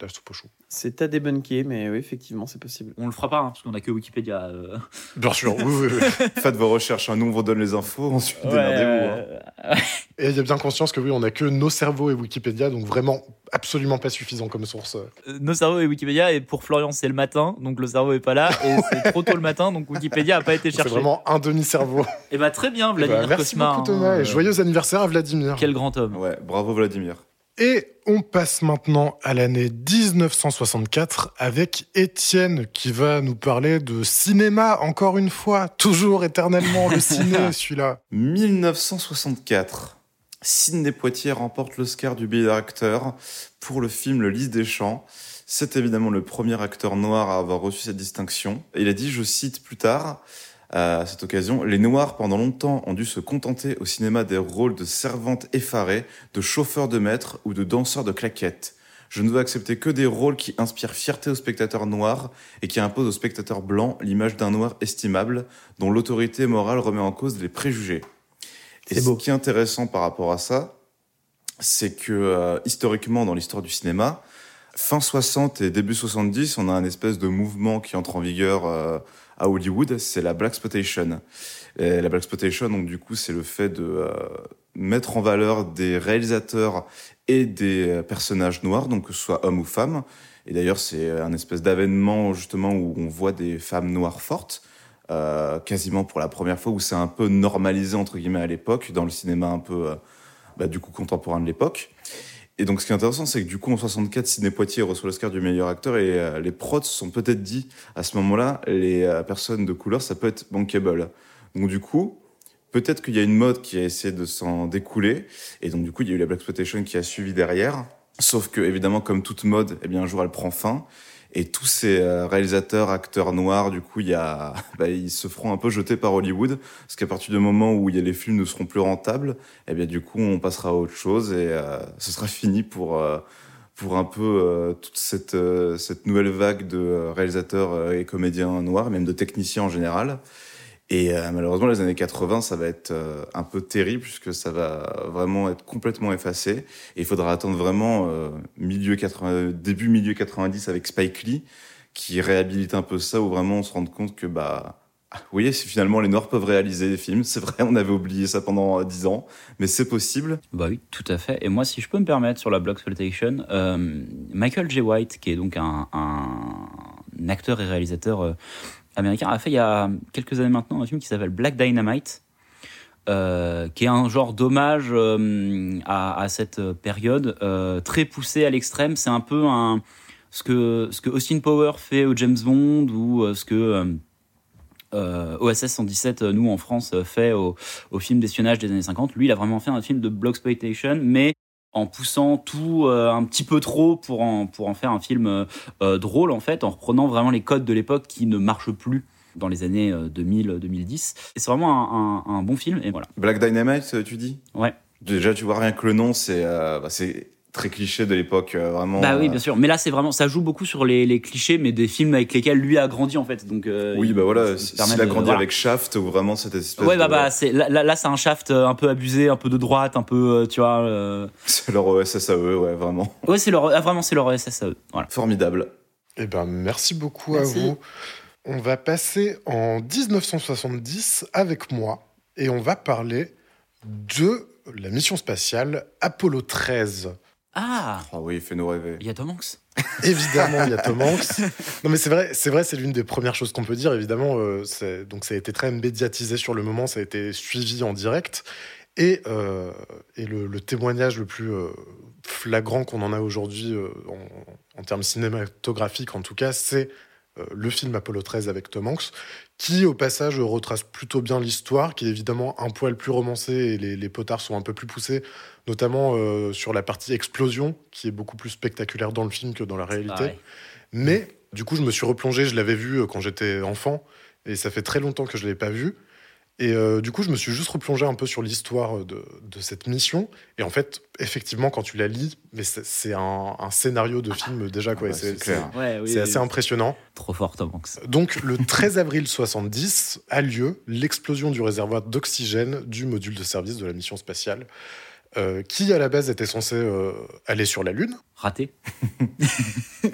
La soupe aux choux. C'est à débunker, mais oui, effectivement, c'est possible. on le fera pas, hein, parce qu'on a que Wikipédia. euh. Bien sûr, oui, oui, oui. [laughs] Faites vos recherches, hein, nous on vous donne les infos, ensuite démerdez-vous. hein. Et il y a bien conscience que oui, on a que nos cerveaux et Wikipédia, donc vraiment absolument pas suffisant comme source. Euh, Nos cerveaux et Wikipédia, et pour Florian, c'est le matin, donc le cerveau est pas là, et c'est trop tôt le matin, donc Wikipédia a pas été C'est cherché. vraiment un demi-cerveau. Et bah très bien, Eh ben, Vladimir merci Cauchemar, beaucoup Thomas hein, et euh, joyeux anniversaire à Vladimir. Quel grand homme. Ouais, bravo Vladimir. Et on passe maintenant à l'année 1964 avec Étienne qui va nous parler de cinéma encore une fois, toujours éternellement le [laughs] ciné celui-là. 1964. Sidney Poitier remporte l'Oscar du meilleur acteur pour le film Le Lys des Champs. C'est évidemment le premier acteur noir à avoir reçu cette distinction. Il a dit, je cite plus tard, à cette occasion, les Noirs pendant longtemps ont dû se contenter au cinéma des rôles de servantes effarées, de chauffeurs de maître ou de danseurs de claquettes. Je ne veux accepter que des rôles qui inspirent fierté aux spectateurs noirs et qui imposent aux spectateurs blancs l'image d'un noir estimable dont l'autorité morale remet en cause les préjugés. Et ce qui est intéressant par rapport à ça, c'est que euh, historiquement dans l'histoire du cinéma, fin 60 et début 70, on a un espèce de mouvement qui entre en vigueur euh, à Hollywood, c'est la black exploitation. Et la black exploitation, donc du coup, c'est le fait de euh, mettre en valeur des réalisateurs et des euh, personnages noirs, donc que ce soit hommes ou femmes. Et d'ailleurs, c'est un espèce d'avènement justement où on voit des femmes noires fortes, quasiment pour la première fois, où c'est un peu normalisé entre guillemets à l'époque, dans le cinéma un peu bah, du coup contemporain de l'époque. Et donc, ce qui est intéressant, c'est que du coup, en 64, Sidney Poitier reçoit l'Oscar du meilleur acteur et euh, les prods se sont peut-être dit à ce moment-là, les euh, personnes de couleur, ça peut être bankable. Donc, du coup, peut-être qu'il y a une mode qui a essayé de s'en découler. Et donc, du coup, il y a eu la Black Exploitation qui a suivi derrière. Sauf que, évidemment, comme toute mode, eh bien, un jour, elle prend fin. Et tous ces euh, réalisateurs, acteurs noirs, du coup, y a, [laughs] bah, ils se feront un peu jeter par Hollywood, parce qu'à partir du moment où y a les films ne seront plus rentables, eh bien du coup, on passera à autre chose et euh, ce sera [laughs] fini pour euh, pour un peu toute cette cette nouvelle vague de réalisateurs et comédiens noirs, même de techniciens en général. Et euh, malheureusement, les années 80, ça va être euh, un peu terrible puisque ça va vraiment être complètement effacé. Et il faudra attendre vraiment euh, milieu 80, début milieu 90 avec Spike Lee qui réhabilite un peu ça, où vraiment on se rend compte que bah [laughs] ah, vous voyez, finalement les Noirs peuvent réaliser des films, [laughs] c'est vrai, on avait oublié ça pendant euh, 10 ans, mais c'est possible. Bah oui, tout à fait. Et moi, si je peux me permettre sur la Bloxploitation, euh, Michael J. White, qui est donc un, un acteur et réalisateur euh, américain, a fait il y a quelques années maintenant un film qui s'appelle Black Dynamite, euh, qui est un genre d'hommage euh, à, cette période euh, très poussé à l'extrême. C'est un peu ce que ce que Austin Power fait au James Bond ou ce que OSS 117, euh, nous en France, fait au, film d'espionnage des années 50. Lui, il a vraiment fait un film de Bloxploitation, mais en poussant tout euh, un petit peu trop pour en, pour en faire un film euh, euh, drôle, en fait, en reprenant vraiment les codes de l'époque qui ne marchent plus dans les années euh, 2000-2010. Et c'est vraiment un, un- un bon film, et voilà. Black Dynamite, tu dis? Ouais. Déjà, tu vois rien que le nom, c'est euh, bah, c'est très cliché de l'époque, euh, vraiment. Bah oui, euh, bien sûr. Mais là, c'est vraiment, ça joue beaucoup sur les, les clichés, mais des films avec lesquels lui a grandi, en fait. Donc, euh, Oui, bah voilà, ça s'il permet a de- grandi voilà. avec Shaft, ou vraiment cette espèce Ouais, de... bah, bah, c'est, là, là, c'est un shaft un peu abusé, un peu de droite, un peu, tu vois. euh, C'est leur OSSAE, ouais, vraiment. Ouais, c'est leur, ah, vraiment, c'est leur SSAE. Voilà. Formidable. Eh ben, merci beaucoup Merci. à vous. On va passer en 1970 avec moi et on va parler de la mission spatiale Apollo 13. Ah, Ah oui, fais-nous rêver. il y a Tom Hanks. [laughs] Évidemment, il y a Tom Hanks. [laughs] Non, mais c'est vrai, c'est vrai, c'est l'une des premières choses qu'on peut dire. Évidemment, euh, c'est- donc ça a été très médiatisé sur le moment, ça a été suivi en direct. Et, euh, et le, le témoignage le plus euh, flagrant qu'on en a aujourd'hui euh, en, en termes cinématographiques, en tout cas, c'est euh, le film Apollo 13 avec Tom Hanks, qui au passage retrace plutôt bien l'histoire, qui est évidemment un poil plus romancé et les, les potards sont un peu plus poussés, notamment euh, sur la partie explosion, qui est beaucoup plus spectaculaire dans le film que dans la réalité. Pareil. Mais du coup, je me suis replongé, je l'avais vu euh, quand j'étais enfant, et ça fait très longtemps que je ne l'avais pas vu. Et euh, du coup, je me suis juste replongé un peu sur l'histoire de, de cette mission. Et en fait, effectivement, quand tu la lis, mais c'est- c'est un, un scénario de film déjà, quoi. Ah bah, c'est c'est clair. Ouais, oui, c'est oui, assez impressionnant. Trop fort, Tom Hanks. Donc, le [laughs] 13 avril 70 a lieu l'explosion du réservoir d'oxygène du module de service de la mission spatiale, euh, qui à la base était censé euh, aller sur la Lune. Raté.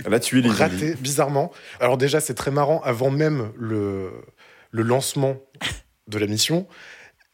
Là, tu es les raté, bizarrement. Alors déjà, c'est très marrant, avant même le, le lancement de la mission,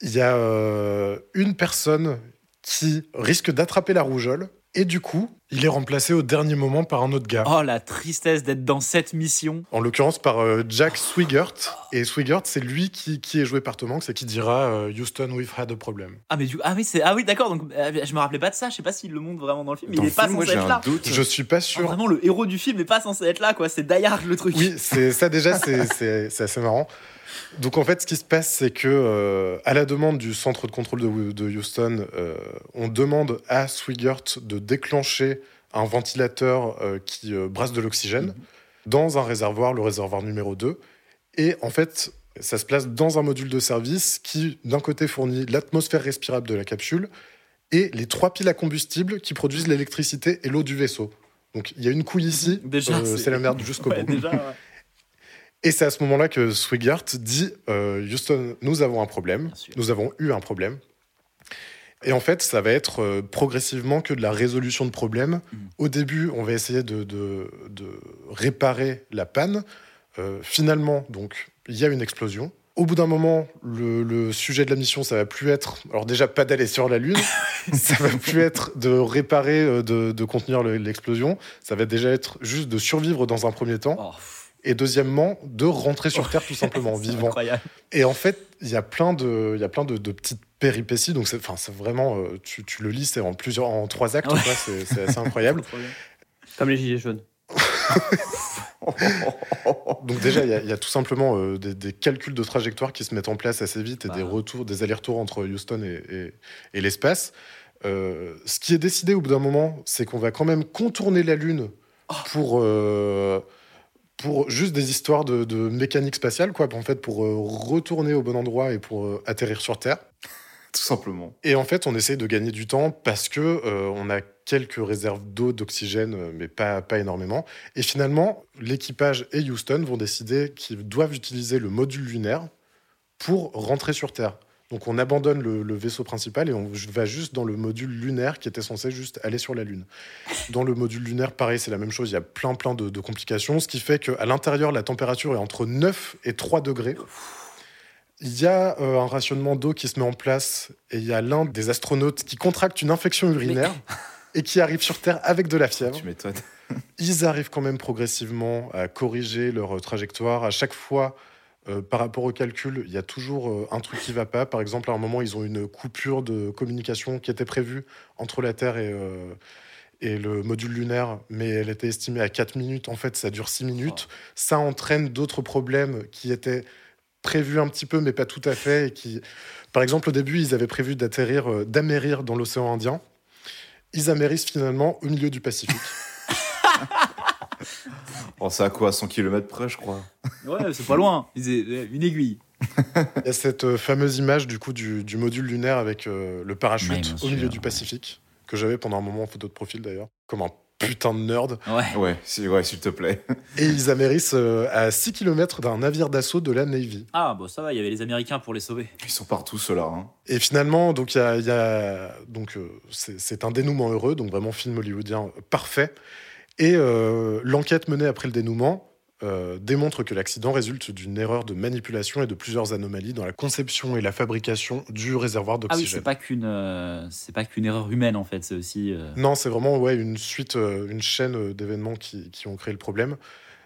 il y a euh, une personne qui risque d'attraper la rougeole, et du coup, il est remplacé au dernier moment par un autre gars. Oh, la tristesse d'être dans cette mission. En l'occurrence par euh, Jack Swigert. Et Swigert, c'est lui qui, qui est joué par Tom Hanks et qui dira euh, Houston, we've had a problem. Ah, mais du ah oui, c'est, ah oui, d'accord. Donc, euh, je me rappelais pas de ça. Je sais pas s'il le montre vraiment dans le film. mais Dans il le est pas film, moi, censé j'ai être un là. doute. Je suis pas Ah, sûr. vraiment, le héros du film n'est pas censé être là, quoi. C'est Die Hard, le truc. Oui, c'est ça déjà, c'est- c'est c'est assez marrant. Donc en fait, ce qui se passe, c'est que euh, à la demande du centre de contrôle de, de Houston, euh, on demande à Swigert de déclencher un ventilateur euh, qui brasse de l'oxygène Mhm. dans un réservoir, le réservoir numéro 2. Et en fait, ça se place dans un module de service qui, d'un côté, fournit l'atmosphère respirable de la capsule et les trois piles à combustible qui produisent l'électricité et l'eau du vaisseau. Donc il y a une couille ici, c'est- c'est la merde jusqu'au [laughs] Ouais, bout. déjà, ouais. Et c'est à ce moment-là que Swigert dit euh, Houston, nous avons un problème. Nous avons eu un problème. Et en fait, ça va être euh, progressivement que de la résolution de problèmes. Mhm. Au début, on va essayer de, de- de réparer la panne. Euh, finalement, donc, il y a une explosion. Au bout d'un moment, le, le sujet de la mission, ça va plus être, alors déjà pas d'aller sur la Lune, [laughs] ça va plus être de réparer, de, de contenir le- l'explosion. Ça va déjà être juste de survivre dans un premier temps Oh, et deuxièmement de rentrer sur Terre tout [laughs] simplement vivant. incroyable. Et en fait, il y a plein de, il y a plein de, de petites péripéties. Donc, c'est, enfin, c'est vraiment, euh, tu, tu le lis, c'est en plusieurs, en trois actes, Ouais. c'est, assez incroyable. [laughs] Comme les gilets jaunes. [laughs] Donc déjà, il y, a- il y a tout simplement euh, des, des calculs de trajectoire qui se mettent en place assez vite et Bah. des retours, des allers-retours entre Houston et, et- et l'espace. Euh, ce qui est décidé au bout d'un moment, c'est qu'on va quand même contourner la Lune Oh. pour, euh, pour juste des histoires de, de mécanique spatiale, quoi, en fait, pour euh, retourner au bon endroit et pour euh, atterrir sur Terre. [laughs] Tout simplement. Et en fait, on essaye de gagner du temps parce que euh, on a quelques réserves d'eau, d'oxygène, mais pas, pas énormément. Et finalement, l'équipage et Houston vont décider qu'ils doivent utiliser le module lunaire pour rentrer sur Terre. Donc on abandonne le, le vaisseau principal et on va juste dans le module lunaire qui était censé juste aller sur la Lune. Dans le module lunaire, pareil, c'est la même chose, il y a plein plein de, de complications, ce qui fait qu'à l'intérieur, la température est entre 9 et 3 degrés. Il y a euh, un rationnement d'eau qui se met en place et il y a l'un des astronautes qui contracte une infection urinaire [laughs] et qui arrive sur Terre avec de la fièvre. Tu m'étonnes. Ils arrivent quand même progressivement à corriger leur trajectoire. À chaque fois, euh, par rapport au calcul, il y a toujours euh, un truc qui va pas. Par exemple, à un moment, ils ont une coupure de communication qui était prévue entre la Terre et, euh, et le module lunaire, mais elle était estimée à 4 minutes. En fait, ça dure 6 minutes. Ça entraîne d'autres problèmes qui étaient prévus un petit peu, mais pas tout à fait. Et qui... Par exemple, au début, ils avaient prévu d'atterrir, d'amérir dans l'océan Indien. Ils amérissent finalement au milieu du Pacifique. [laughs] Oh, c'est à quoi 100 km près, je crois. Ouais, c'est pas loin. Ils- Une aiguille. Il y a cette euh, fameuse image du coup du, du module lunaire avec euh, le parachute au milieu du ouais. Pacifique, que j'avais pendant un moment en photo de profil d'ailleurs, comme un putain de nerd. Ouais. Ouais, si, ouais s'il te plaît. Et ils amérissent euh, à 6 km d'un navire d'assaut de la Navy. Ah, bon, ça va, il y avait les Américains pour les sauver. Ils sont partout, ceux-là. Hein. Et finalement, donc il y a, y a- donc euh, c'est un dénouement heureux, donc vraiment film hollywoodien parfait. Et euh, l'enquête menée après le dénouement euh, démontre que l'accident résulte d'une erreur de manipulation et de plusieurs anomalies dans la conception et la fabrication du réservoir Ah oui, d'oxygène. c'est pas qu'une euh, c'est pas qu'une erreur humaine en fait, c'est aussi. euh, Non, c'est vraiment ouais, une suite, une chaîne d'événements qui, qui ont créé le problème.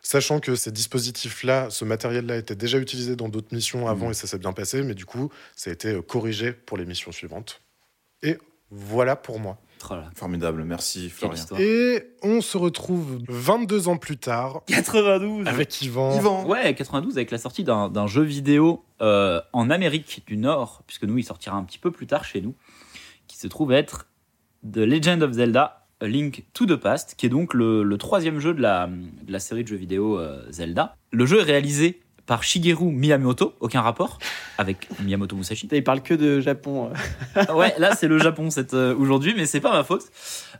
Sachant que ces dispositifs-là, ce matériel-là était déjà utilisé dans d'autres missions avant Mhm. et ça s'est bien passé, mais du coup, ça a été corrigé pour les missions suivantes. Et voilà pour moi. Formidable, merci Florian. Et on se retrouve 22 ans plus tard 92 avec Yvan. Yvan Ouais, 92 avec la sortie d'un d'un jeu vidéo euh, en Amérique du Nord, puisque nous il sortira un petit peu plus tard chez nous, qui se trouve être The Legend of Zelda A Link to the Past, qui est donc le, le troisième jeu de la, de la série de jeux vidéo euh, Zelda. Le jeu est réalisé par Shigeru Miyamoto, aucun rapport avec Miyamoto Musashi. Il parle que de Japon. euh. [laughs] ouais, là c'est le Japon cette, euh, aujourd'hui, mais c'est pas ma faute.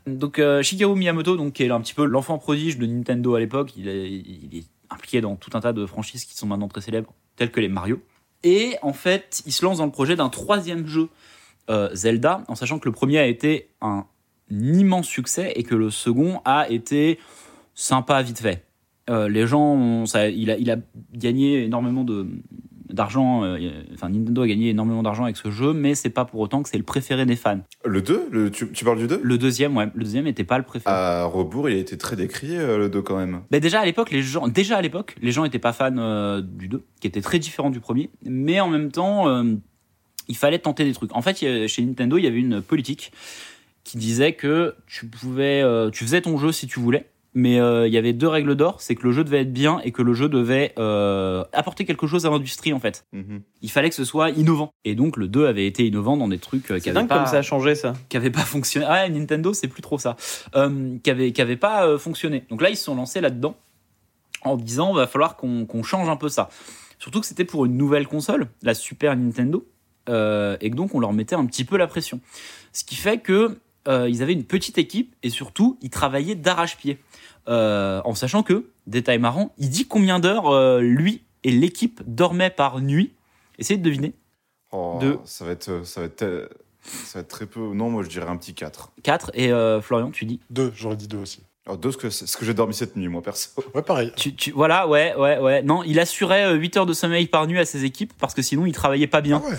Donc euh, Shigeru Miyamoto, donc qui est un petit peu l'enfant prodige de Nintendo à l'époque, il est, il est impliqué dans tout un tas de franchises qui sont maintenant très célèbres, telles que les Mario. Et en fait, il se lance dans le projet d'un troisième jeu euh, Zelda, en sachant que le premier a été un immense succès et que le second a été sympa vite fait. Euh, les gens, ont- ça, il, a, il a gagné énormément de d'argent, euh, enfin Nintendo a gagné énormément d'argent avec ce jeu, mais c'est pas pour autant que c'est le préféré des fans. Le 2 le, tu, tu parles du 2 Le deuxième, ouais, le deuxième était pas le préféré. À rebours, il a été très décrié, euh, le 2 quand même. Ben déjà à l'époque, les gens, déjà à l'époque, les gens étaient pas fans euh, du 2, qui était très différent du premier, mais en même temps, euh, il fallait tenter des trucs. En fait, a- chez Nintendo, il y avait une politique qui disait que tu pouvais, euh, tu faisais ton jeu si tu voulais, mais euh, il y avait deux règles d'or, c'est que le jeu devait être bien et que le jeu devait euh, apporter quelque chose à l'industrie en fait. Mhm. Il fallait que ce soit innovant. Et donc le 2 avait été innovant dans des trucs euh, qui avaient dingue pas comme ça a changé ça. qui avait pas fonctionné. Ah, Nintendo, c'est plus trop ça. Euh, qui avait, qui avait pas euh, fonctionné. Donc là, ils se sont lancés là-dedans en disant va falloir qu'on change un peu ça. Surtout que c'était pour une nouvelle console, la Super Nintendo, euh, et que donc on leur mettait un petit peu la pression. Ce qui fait que euh, ils avaient une petite équipe et surtout ils travaillaient d'arrache-pied. Euh, en sachant que, détail marrant, il dit combien d'heures euh, lui et l'équipe dormaient par nuit. Essayez de deviner. Oh, Deux. Ça va être, ça va être, ça va être très peu. Non, moi je dirais un petit 4. 4 et euh, Florian, tu dis? Deux, j'aurais dit deux aussi. Alors 2, ce que, ce que j'ai dormi cette nuit, moi perso. Ouais, pareil. Tu, tu- voilà, ouais, ouais, ouais. Non, il assurait euh, 8 heures de sommeil par nuit à ses équipes parce que sinon il travaillait pas bien. Ah ouais.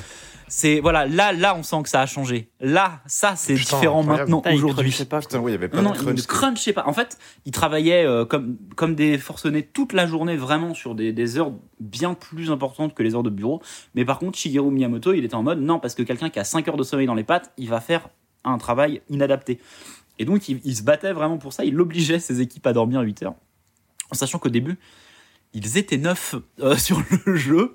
C'est voilà, là, là, on sent que ça a changé. Là, ça, c'est Putain, différent incroyable. maintenant aujourd'hui. crunchait pas. Putain, oui, il y avait pas Non, de il crunch. ne crunchait pas. En fait, il travaillait euh, comme, comme des forcenés toute la journée, vraiment sur des, des heures bien plus importantes que les heures de bureau. Mais par contre, Shigeru Miyamoto, il était en mode non, parce que quelqu'un qui a 5 heures de sommeil dans les pattes, il va faire un travail inadapté. Et donc, il, il se battait vraiment pour ça. Il obligeait ses équipes à dormir 8 heures. En sachant qu'au début, ils étaient neufs euh, [laughs] sur le jeu.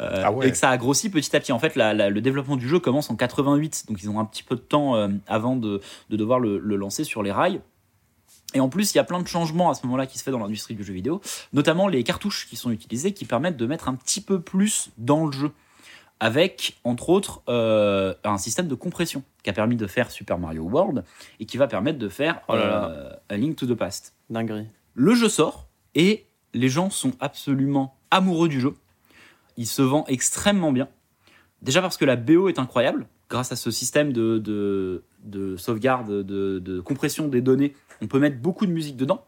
Euh, Ah ouais. Et que ça a grossi petit à petit. En fait, la- la- le développement du jeu commence en 88, donc ils ont un petit peu de temps euh, avant de, de devoir le, le lancer sur les rails. Et en plus, il y a plein de changements à ce moment-là qui se fait dans l'industrie du jeu vidéo, notamment les cartouches qui sont utilisées qui permettent de mettre un petit peu plus dans le jeu. Avec, entre autres, euh, un système de compression qui a permis de faire Super Mario World et qui va permettre de faire Oh là là. A Link to the Past. Dinguerie. Le jeu sort et les gens sont absolument amoureux du jeu. Il se vend extrêmement bien. Déjà parce que la BO est incroyable. Grâce à ce système de, de, de sauvegarde, de, compression des données, on peut mettre beaucoup de musique dedans.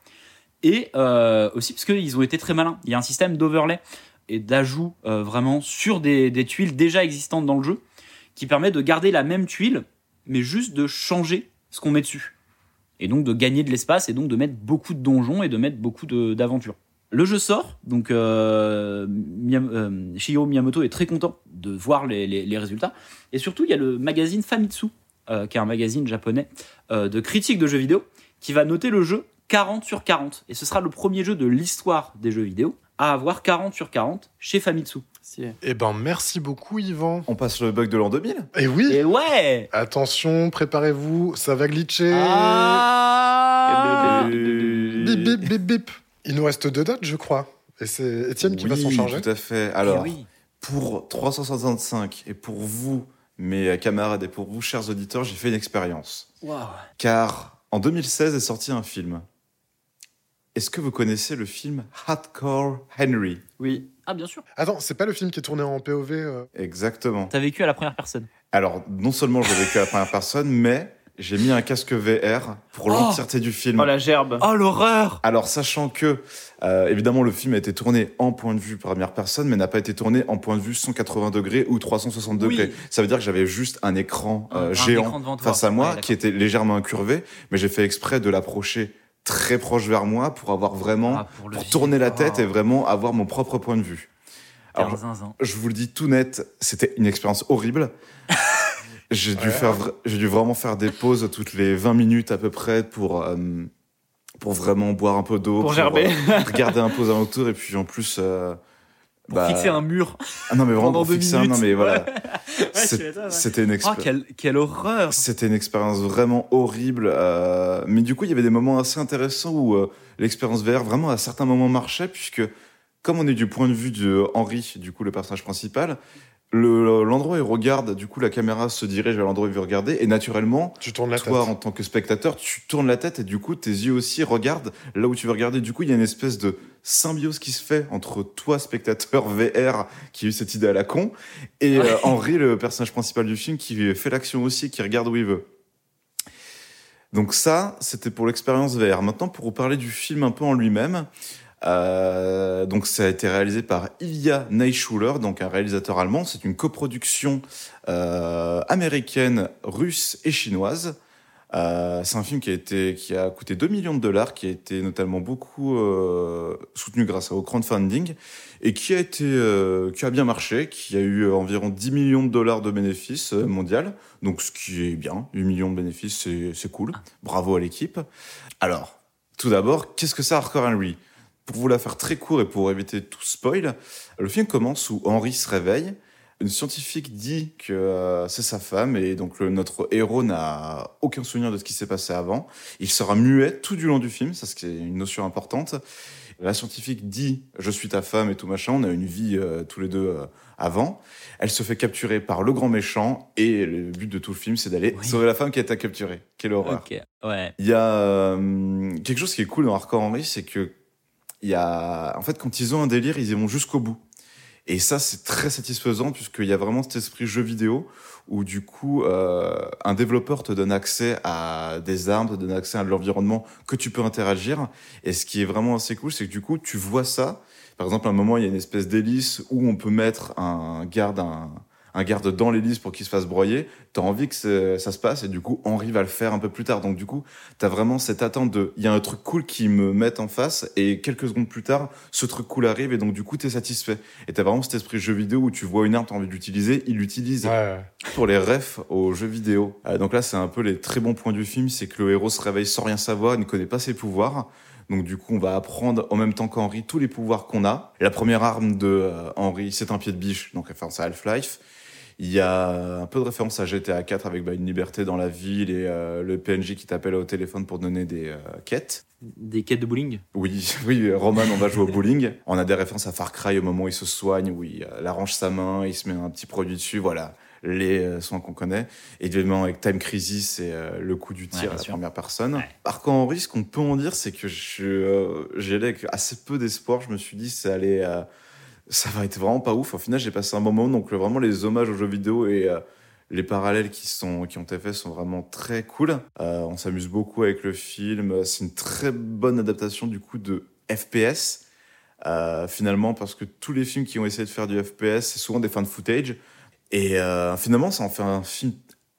Et euh, aussi parce qu'ils ont été très malins. Il y a un système d'overlay et d'ajout euh, vraiment sur des, des tuiles déjà existantes dans le jeu qui permet de garder la même tuile, mais juste de changer ce qu'on met dessus et donc de gagner de l'espace et donc de mettre beaucoup de donjons et de mettre beaucoup d'aventures. Le jeu sort, donc euh, Miyam- euh, Shigeru Miyamoto est très content de voir les, les- les résultats. Et surtout, il y a le magazine Famitsu, euh, qui est un magazine japonais euh, de critique de jeux vidéo, qui va noter le jeu 40 sur 40. Et ce sera le premier jeu de l'histoire des jeux vidéo à avoir 40 sur 40 chez Famitsu. Eh ben, merci beaucoup, Yvan. On passe le bug de l'an 2000 Et oui, Et ouais attention, préparez-vous, ça va glitcher. Ah Bip, bip, bip, bip. Il nous reste deux dates, je crois. Et c'est Étienne qui va s'en Oui, charger. Tout à fait. Eh Alors, oui. pour 365 et pour vous, mes camarades, et pour vous, chers auditeurs, j'ai fait une expérience. Waouh. Car en 2016 est sorti un film. Est-ce que vous connaissez le film Hardcore Henry? Oui. Ah, bien sûr. Attends, c'est pas le film qui est tourné en POV euh Exactement. T'as vécu à la première personne. Alors, non seulement j'ai vécu à la première personne, mais j'ai mis un casque VR pour Oh l'entièreté du film. Oh la gerbe. Oh, l'horreur Alors, sachant que, euh, évidemment, le film a été tourné en point de vue première personne, mais n'a pas été tourné en point de vue 180 degrés ou 360 Oui. degrés. Ça veut dire que j'avais juste un écran euh, un géant écran devant toi. face à moi Ouais, qui était légèrement incurvé, mais j'ai fait exprès de l'approcher très proche vers moi pour avoir vraiment, Ah, pour tourner la tête Oh. et vraiment avoir mon propre point de vue. Alors, je vous le dis tout net, c'était une expérience horrible. [laughs] j'ai dû Ouais. faire, vra- j'ai dû vraiment faire des pauses toutes les 20 minutes à peu près pour, euh, pour vraiment boire un peu d'eau, Pour gerber. euh, regarder un peu aux alentours et puis en plus, euh, Pour bah, fixer un mur. ah non mais vraiment pour fixer un, non mais voilà, [laughs] Ouais, ouais. c'était une Oh, expérience. quelle, quelle horreur C'était une expérience vraiment horrible, euh, mais du coup il y avait des moments assez intéressants où l'expérience VR vraiment à certains moments marchait puisque comme on est du point de vue de Henry, du coup le personnage principal, le- l'endroit où il regarde, du coup la caméra se dirige vers l'endroit où il veut regarder et naturellement Tu tournes la toi tête. en tant que spectateur tu tournes la tête et du coup tes yeux aussi regardent là où tu veux regarder. Du coup il y a une espèce de symbiose qui se fait entre toi spectateur [laughs] VR qui a eu cette idée à la con et Ouais. euh, Henry le personnage principal du film qui fait l'action aussi qui regarde où il veut. Donc ça, c'était pour l'expérience VR. Maintenant, pour vous parler du film un peu en lui-même, euh, donc ça a été réalisé par Ilya Neischuler, donc un réalisateur allemand. C'est une coproduction euh, américaine, russe et chinoise. Euh, c'est un film qui a coûté 2 millions de dollars, qui a été notamment beaucoup soutenu grâce au crowdfunding et qui a été qui a bien marché, qui a eu environ 10 millions de dollars de bénéfices mondial. Donc ce qui est bien, 8 millions de bénéfices, c'est cool. Bravo à l'équipe. Alors, tout d'abord, qu'est-ce que c'est Hardcore Henry Pour vous la faire très court et pour éviter tout spoil, le film commence où Henry se réveille. Une scientifique dit que euh, c'est sa femme et donc le- notre héros n'a aucun souvenir de ce qui s'est passé avant. Il sera muet tout du long du film, ça c'est une notion importante. La scientifique dit je suis ta femme et tout machin, on a une vie euh, tous les deux euh, avant. Elle se fait capturer par le grand méchant et le but de tout le film c'est d'aller Oui. sauver la femme qui a été capturée. Quelle horreur. Ouais. Il y a euh, quelque chose qui est cool dans Hardcore Henry, c'est que il y a, en fait, quand ils ont un délire, ils y vont jusqu'au bout. Et ça, c'est très satisfaisant puisqu'il y a vraiment cet esprit jeu vidéo où du coup, euh, un développeur te donne accès à des armes, te donne accès à l'environnement que tu peux interagir. Et ce qui est vraiment assez cool, c'est que du coup, tu vois ça. Par exemple, à un moment, il y a une espèce d'hélice où on peut mettre un garde, un, un garde dans l'hélice pour qu'il se fasse broyer. T'as envie que ça se passe et du coup, Henri va le faire un peu plus tard. Donc du coup, t'as vraiment cette attente de, il y a un truc cool qui me met en face et quelques secondes plus tard, ce truc cool arrive et donc du coup, t'es satisfait. Et t'as vraiment cet esprit jeu vidéo où tu vois une arme, t'as envie de l'utiliser, il l'utilise Ouais. pour les refs aux jeux vidéo. Euh, donc là, c'est un peu les très bons points du film, c'est que le héros se réveille sans rien savoir, il ne connaît pas ses pouvoirs. Donc du coup, on va apprendre en même temps qu'Henri tous les pouvoirs qu'on a. La première arme de euh, Henri, c'est un pied de biche, donc enfin c'est Half-Life. Il y a un peu de référence à GTA 4 avec bah, une liberté dans la ville et euh, le PNJ qui t'appelle au téléphone pour donner des euh, quêtes. Des quêtes de bowling? Oui, [laughs] oui, Roman, on va jouer au bowling. On a des références à Far Cry au moment où il se soigne, où il euh, arrange sa main, il se met un petit produit dessus, voilà, les soins qu'on connaît. Et évidemment, avec Time Crisis et euh, le coup du tir à la sûr. première personne. Ouais. Par contre, Henri, ce qu'on peut en dire, c'est que je, euh, assez peu d'espoir. Je me suis dit, ça allait, euh, ça va être vraiment pas ouf. Au final, j'ai passé un bon moment. Donc, euh, vraiment, les hommages aux jeux vidéo et euh, les parallèles qui, sont, qui ont été faits sont vraiment très cool. Euh, on s'amuse beaucoup avec le film. C'est une très bonne adaptation du coup de FPS. finalement, parce que tous les films qui ont essayé de faire du FPS, c'est souvent des fan footage. Et finalement, ça en fait un film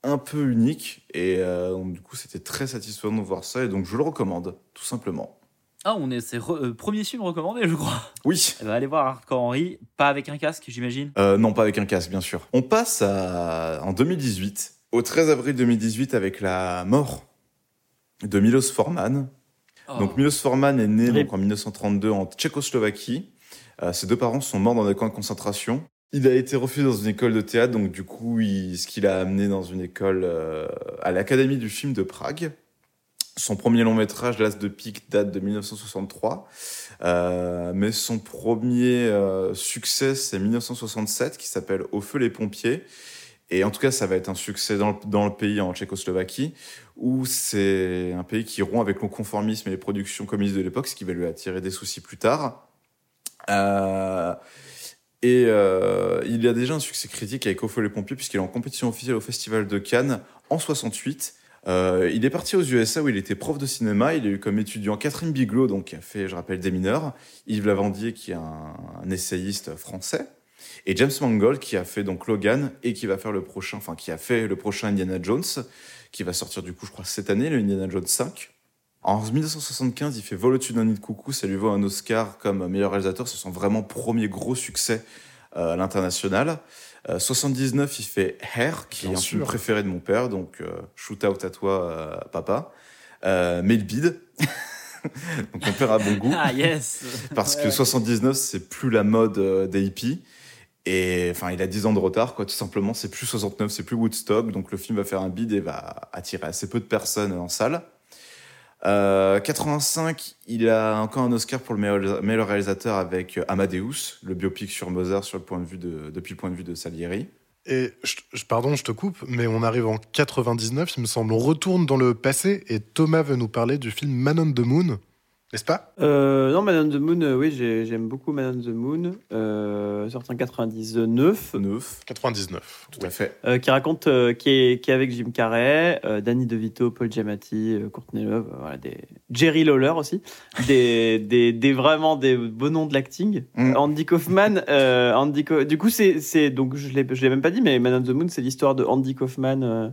un peu unique. Et donc, du coup, c'était très satisfaisant de voir ça. Et donc, je le recommande, tout simplement. Ah, on est, c'est re- euh, premier film recommandé, je crois. Oui. Eh ben, allez voir Hardcore Henry, pas avec un casque, j'imagine. Euh, non, pas avec un casque, bien sûr. On passe à, en 2018, au 13 avril 2018, avec la mort de Milos Forman. Oh. Donc Milos Forman est né donc, en 1932 en Tchécoslovaquie. Euh, ses deux parents sont morts dans des camps de concentration. Il a été refusé dans une école de théâtre, donc du coup, il- ce qu'il a amené dans une école euh, à l'Académie du film de Prague. Son premier long métrage, L'As de pique, date de 1963. Euh, mais son premier euh, succès, c'est 1967, qui s'appelle Au feu les pompiers. Et en tout cas, ça va être un succès dans le, dans le pays, en Tchécoslovaquie, où c'est un pays qui rompt avec le conformisme et les productions communistes de l'époque, ce qui va lui attirer des soucis plus tard. Euh, et euh, il y a déjà un succès critique avec Au feu les pompiers, puisqu'il est en compétition officielle au Festival de Cannes en 68. Euh, il est parti aux USA où il était prof de cinéma. Il a eu comme étudiant Catherine Bigelow, donc qui a fait, je rappelle, des mineurs, Yves Lavandier, qui est un, essayiste français, et James Mangold, qui a fait donc Logan et qui va faire le prochain, enfin qui a fait le prochain Indiana Jones, qui va sortir du coup, je crois, cette année, le Indiana Jones 5. En 1975, il fait Vol au-dessus d'un nid de coucou, ça lui vaut un Oscar comme meilleur réalisateur. C'est son vraiment premier gros succès euh, à l'international. Euh, 79, il fait Hair, qui Bien est un film préféré de mon père, donc euh, shoot out à toi, euh, papa. Euh, mais il bide. [laughs] donc mon père a bon goût. Ah, yes Parce que 79, c'est plus la mode euh, des hippies. Et enfin, il a 10 ans de retard, quoi, tout simplement. C'est plus 69, c'est plus Woodstock. Donc le film va faire un bide et va attirer assez peu de personnes en salle. Euh, 85, il a encore un Oscar pour le meilleur, réalisateur avec Amadeus, le biopic sur Mozart sur le point de vue de, depuis le point de vue de Salieri. Et je- pardon, je te coupe, mais on arrive en 99, il me semble. On retourne dans le passé et Thomas veut nous parler du film Man on the Moon, n'est-ce pas? Euh, non, Man on the Moon, euh, oui, j'ai- j'aime beaucoup Man on the Moon, euh, sorti en 99, 9, 99. tout à fait. euh, qui raconte, euh, qui, est, qui est avec Jim Carrey, euh, Danny DeVito, Paul Giamatti, euh, Courtney Love, euh, voilà, des... Jerry Lawler aussi, des, [laughs] des, des vraiment des beaux noms de l'acting. Mm. Andy Kaufman, euh, Andy du coup, c'est, c'est donc je l'ai, je l'ai même pas dit, mais Man on the Moon, c'est l'histoire de Andy Kaufman. euh,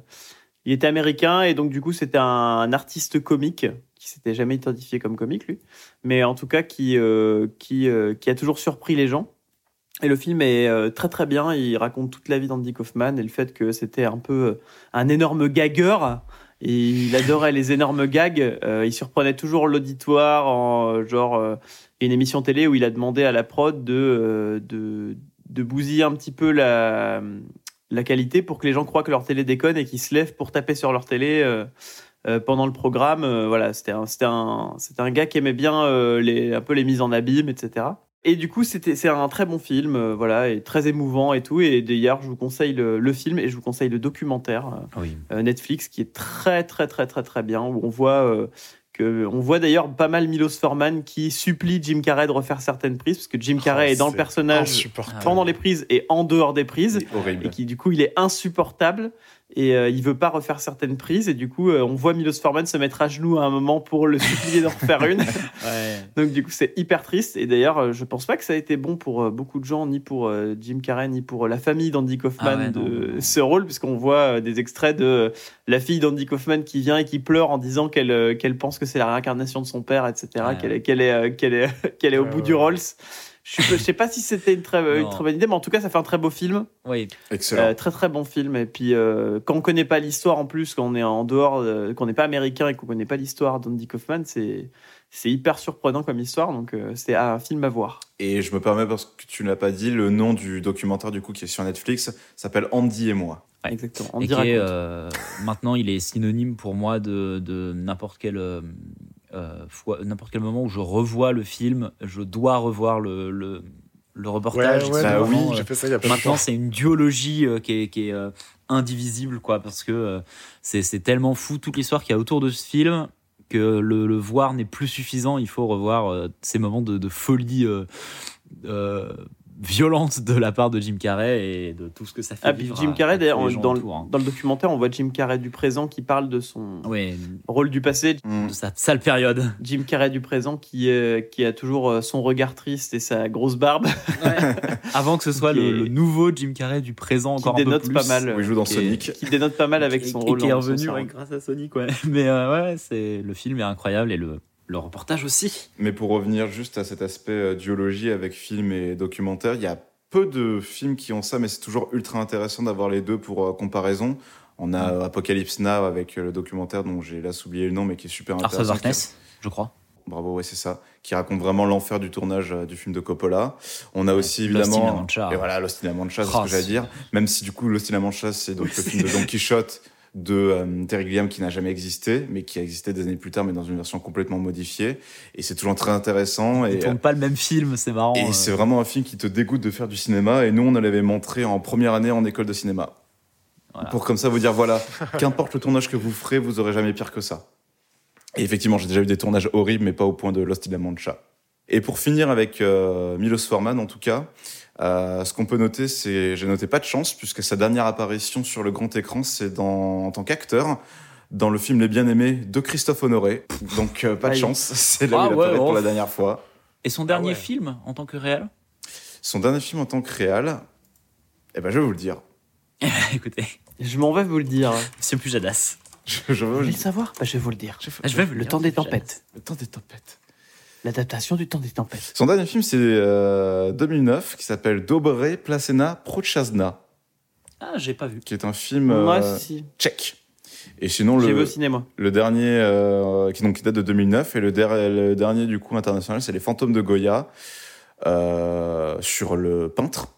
il était américain et donc du coup, c'était un, un artiste comique qui s'était jamais identifié comme comique lui, mais en tout cas qui euh, qui euh, qui a toujours surpris les gens. Et le film est euh, très très bien. Il raconte toute la vie d'Andy Kaufman et le fait que c'était un peu un énorme gagueur. Et il adorait les énormes gags. Il surprenait toujours l'auditoire en genre une émission télé où il a demandé à la prod de de, de bousiller un petit peu la la qualité pour que les gens croient que leur télé déconne et qu'ils se lèvent pour taper sur leur télé euh, pendant le programme. Euh, voilà, c'était un, un, un gars qui aimait bien euh, les, un peu les mises en abîme, etc. Et du coup, c'était, c'est un très bon film, voilà, et très émouvant et tout. Et d'ailleurs, je vous conseille le, le film et je vous conseille le documentaire Oui. Netflix qui est très, très, très, très, très bien, où on voit que, on voit d'ailleurs pas mal Milos Forman qui supplie Jim Carrey de refaire certaines prises, parce que Jim Carrey Oh, est dans le personnage pendant les prises et en dehors des prises et qui du coup il est insupportable et euh, il veut pas refaire certaines prises et du coup euh, on voit Milos Forman se mettre à genoux à un moment pour le supplier d'en refaire une [laughs] Ouais. donc du coup c'est hyper triste et d'ailleurs euh, je pense pas que ça a été bon pour euh, beaucoup de gens ni pour Jim Carrey ni pour la famille d'Andy Kaufman Ah ouais, de non, non. ce rôle puisqu'on voit des extraits de la fille d'Andy Kaufman qui vient et qui pleure en disant qu'elle qu'elle pense que c'est la réincarnation de son père etc Ouais. qu'elle est qu'elle est qu'elle est [laughs] qu'elle est au bout du. Rolls je, sais pas si c'était une très, une Non. très bonne idée mais en tout cas ça fait un très beau film Oui. Excellent. euh, très très bon film. Et puis euh, quand on connaît pas l'histoire en plus, quand on est en dehors, euh, qu'on n'est pas américain et qu'on connaît pas l'histoire d'Andy Kaufman, c'est c'est hyper surprenant comme histoire, donc euh, c'est un film à voir. Et je me permets, parce que tu ne l'as pas dit, le nom du documentaire du coup qui est sur Netflix s'appelle Andy et moi. Ouais. Exactement. On et qui est, euh, maintenant, il est synonyme pour moi de, de n'importe quel, euh, euh, n'importe quel moment où je revois le film, je dois revoir le, le, le reportage. ouais, bah oui, euh, j'ai fait ça il y a pas Maintenant, c'est une duologie euh, qui est, qui est, indivisible, quoi, parce que c'est c'est tellement fou toute l'histoire qu'il y a autour de ce film que le, le voir n'est plus suffisant. Il faut revoir ces moments de, de folie euh, violente de la part de Jim Carrey et de tout ce que ça fait Ah, vivre Jim Carrey, d'ailleurs, dans, hein. dans le documentaire, on voit Jim Carrey du présent qui parle de son rôle du passé. Mm. de sa sale période. Jim Carrey du présent qui, euh, qui a toujours euh, son regard triste et sa grosse barbe. [laughs] Avant que ce soit Qui le, est- le nouveau Jim Carrey du présent, encore un peu dénote plus. pas mal. Où il joue dans qui est- Sonic. qui dénote pas mal avec Et- son et rôle. qui est revenu ouais, grâce à Sonic, ouais. [laughs] Mais euh, ouais, c'est le film est incroyable et le, le reportage aussi. Mais pour revenir juste à cet aspect euh, duologie avec film et documentaire, il y a peu de films qui ont ça, mais c'est toujours ultra intéressant d'avoir les deux pour euh, comparaison. On a euh, Apocalypse Now avec le documentaire dont j'ai là oublié le nom, mais qui est super Arthur intéressant. Darkness, je crois. Bravo, ouais, c'est ça. Qui raconte vraiment l'enfer du tournage euh, du film de Coppola. On a aussi évidemment. Et voilà, Lost in La Mancha, c'est ce que j'allais dire. Même si du coup, Lost in La Mancha, c'est donc le film de Don [laughs] Quichotte de euh, Terry Gilliam qui n'a jamais existé, mais qui a existé des années plus tard, mais dans une version complètement modifiée. Et c'est toujours très intéressant. Ils Et, tournent pas le même film, c'est marrant. et euh. c'est vraiment un film qui te dégoûte de faire du cinéma. Et nous, on l'avait montré en première année en école de cinéma. Voilà. Pour comme ça vous dire, voilà, qu'importe le tournage que vous ferez, vous aurez jamais pire que ça. Et effectivement, j'ai déjà eu des tournages horribles, mais pas au point de Lost in La Mancha. Et pour finir avec euh, Milos Forman, en tout cas, euh, ce qu'on peut noter, c'est, j'ai noté pas de chance, puisque sa dernière apparition sur le grand écran, c'est dans, en tant qu'acteur, dans le film Les Bien-Aimés de Christophe Honoré. Donc, euh, pas de chance. [laughs] C'est là Ah où il ouais, apparaît pour la dernière fois. Et son dernier ouais. film en tant que réel Son dernier film en tant que réal, eh ben, je vais vous le dire. [laughs] Écoutez, Je m'en vais vous le dire. Monsieur Pujadas. Je, je vais Vous vous le voulez le savoir Bah, Je vais vous le dire. Ah, je vais vous Le dire, temps des tempêtes. Le temps des tempêtes. L'adaptation du temps des tempêtes. Son dernier film, c'est euh, 2009, qui s'appelle Dobre Placena Prochazna, Ah, j'ai pas vu. qui est un film Moi, euh, si. tchèque. Et sinon, vu le, au cinéma. le dernier, euh, qui, donc, qui date de 2009, et le, der- le dernier, du coup, international, c'est Les Fantômes de Goya, euh, sur le peintre,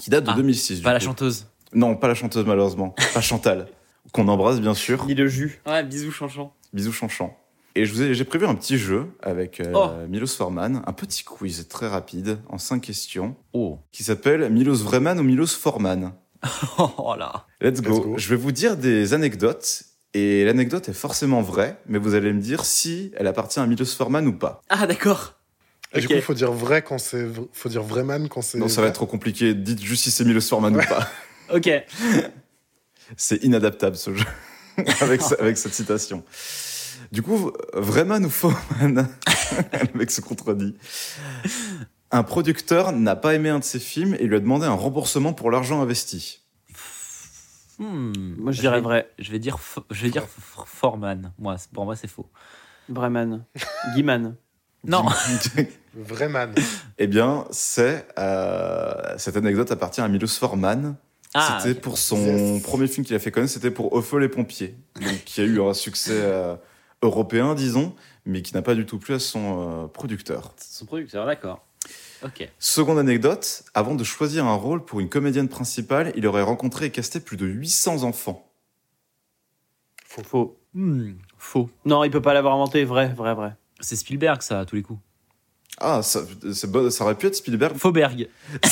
qui date de Ah, 2006. du Pas la coup. chanteuse. Non, pas la chanteuse, malheureusement. pas Chantal, [laughs] qu'on embrasse, bien sûr. Ni le jus. Ouais, bisous, chanchant. Bisous chanchant. Et je vous ai, j'ai prévu un petit jeu avec euh, Oh. Milos Forman, un petit quiz très rapide, en cinq questions, Oh. qui s'appelle Milos Vreman ou Milos Forman? [laughs] Oh là. Let's go. Let's go. Je vais vous dire des anecdotes, et l'anecdote est forcément vraie, mais vous allez me dire si elle appartient à Milos Forman ou pas. Ah, d'accord. Et du coup, il faut dire vrai quand c'est. Faut dire vrai man quand c'est. Non, ça va être trop compliqué. Dites juste si c'est Milos Forman ou pas. [laughs] Ok. C'est inadaptable ce jeu, [laughs] avec, avec cette citation. Du coup, Vreman ou Forman Le mec se contredit. Un producteur n'a pas aimé un de ses films et lui a demandé un remboursement pour l'argent investi. Hmm, Moi, je dirais vais- vrai. Je vais dire, je vais dire Foreman. Moi, c'est- pour moi, c'est faux. Vreman. Guiman. Non. [laughs] Vrai man. eh bien, c'est euh, cette anecdote appartient à Milos Forman. Ah, c'était pour son premier film qu'il a fait connaître, c'était pour Au feu les pompiers, donc qui a eu un succès euh, européen, disons, mais qui n'a pas du tout plu à son euh, producteur. son producteur, d'accord. Ok. Seconde anecdote, avant de choisir un rôle pour une comédienne principale, il aurait rencontré et casté plus de 800 enfants. Faux. Hmm, faux. Non, il peut pas l'avoir inventé. Vrai, vrai, vrai. C'est Spielberg, ça, à tous les coups. Ah, ça, c'est bon- ça aurait pu être Spielberg. Fauberg. [laughs]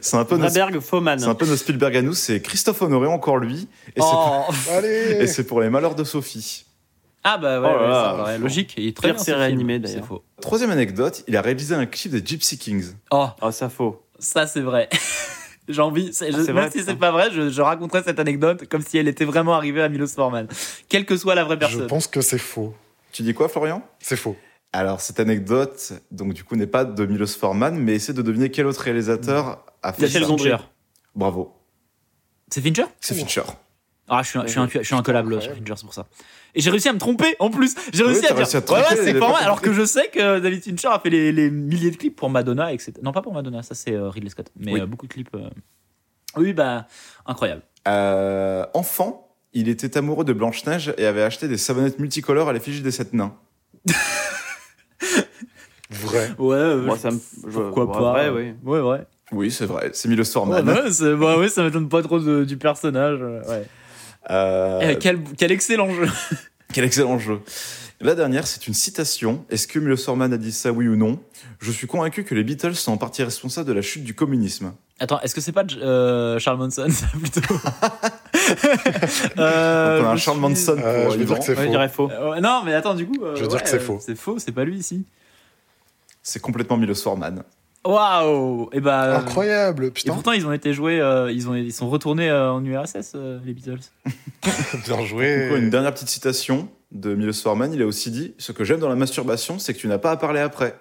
C'est un peu c'est un peu notre Spielberg à nous, c'est Christophe Honoré, encore lui. Et c'est Oh. [laughs] pour- c'est pour les malheurs de Sophie. Ah bah ouais, Oh là ouais, là. ça paraît logique. Il est très Pire bien, C'est d'ailleurs. faux. Troisième anecdote, il a réalisé un clip des Gypsy Kings. Oh, Oh, ça faux. ça c'est vrai. [laughs] J'ai envie, je- Ah, même vrai, si c'est pas vrai, je, je raconterai cette anecdote comme si elle était vraiment arrivée à Milos Forman. Quelle que soit la vraie Je personne. pense que c'est faux. Tu dis quoi, Florian? C'est faux. Alors, cette anecdote, donc du coup, n'est pas de Milos Forman, mais essaie de deviner quel autre réalisateur a fait Michel ça. Gondry. Fincher. Bravo. C'est Fincher? C'est Fincher. Ah, je suis, un- je suis, un- je suis incollable sur. Fincher, c'est pour ça. Et j'ai réussi à me tromper en plus. J'ai réussi à dire. à te ouais, c'est mal. Alors que je sais que David Fincher a fait les, les milliers de clips pour Madonna, etc. Non, pas pour Madonna, ça c'est euh, Ridley Scott. Mais Oui. euh, beaucoup de clips. euh. Oui, bah, incroyable. Euh, enfant, il était amoureux de Blanche-Neige et avait acheté des savonnettes multicolores à l'effigie des sept nains. [laughs] Vrai. Ouais, euh, Moi, ça me. je- pourquoi ouais, pas vrai, oui. Ouais, ouais. Oui, c'est vrai. C'est Milos Ouais, Forman. c'est- bah ouais, ça m'étonne pas trop de- du personnage. euh, Ouais. Euh, Eh, quel, quel excellent jeu. [laughs] Quel excellent jeu. La dernière, c'est une citation. Est-ce que Milos Forman a dit ça, oui ou non? Je suis convaincu que les Beatles sont en partie responsables de la chute du communisme. Attends, est-ce que c'est pas euh, Charles Manson, ça plutôt? [laughs] [laughs] Euh, On a un je Charles suis- Manson Euh, pour je vais dire Yvan. que c'est Ouais, je faux. dirais faux. Euh, ouais, non, mais attends, du coup. euh, Je veux dire que c'est euh, faux. C'est faux, c'est pas lui ici. C'est complètement Milos Forman. Waouh Et bah. euh, Incroyable, Et putain. pourtant, ils ont été joués, euh, ils, ont, ils sont retournés euh, en URSS, euh, les Beatles. [laughs] Bien joué. Une dernière petite citation de Milos Forman. Il a aussi dit Ce que j'aime dans la masturbation, c'est que tu n'as pas à parler après.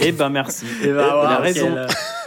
Eh ben, merci. Et Il a raison.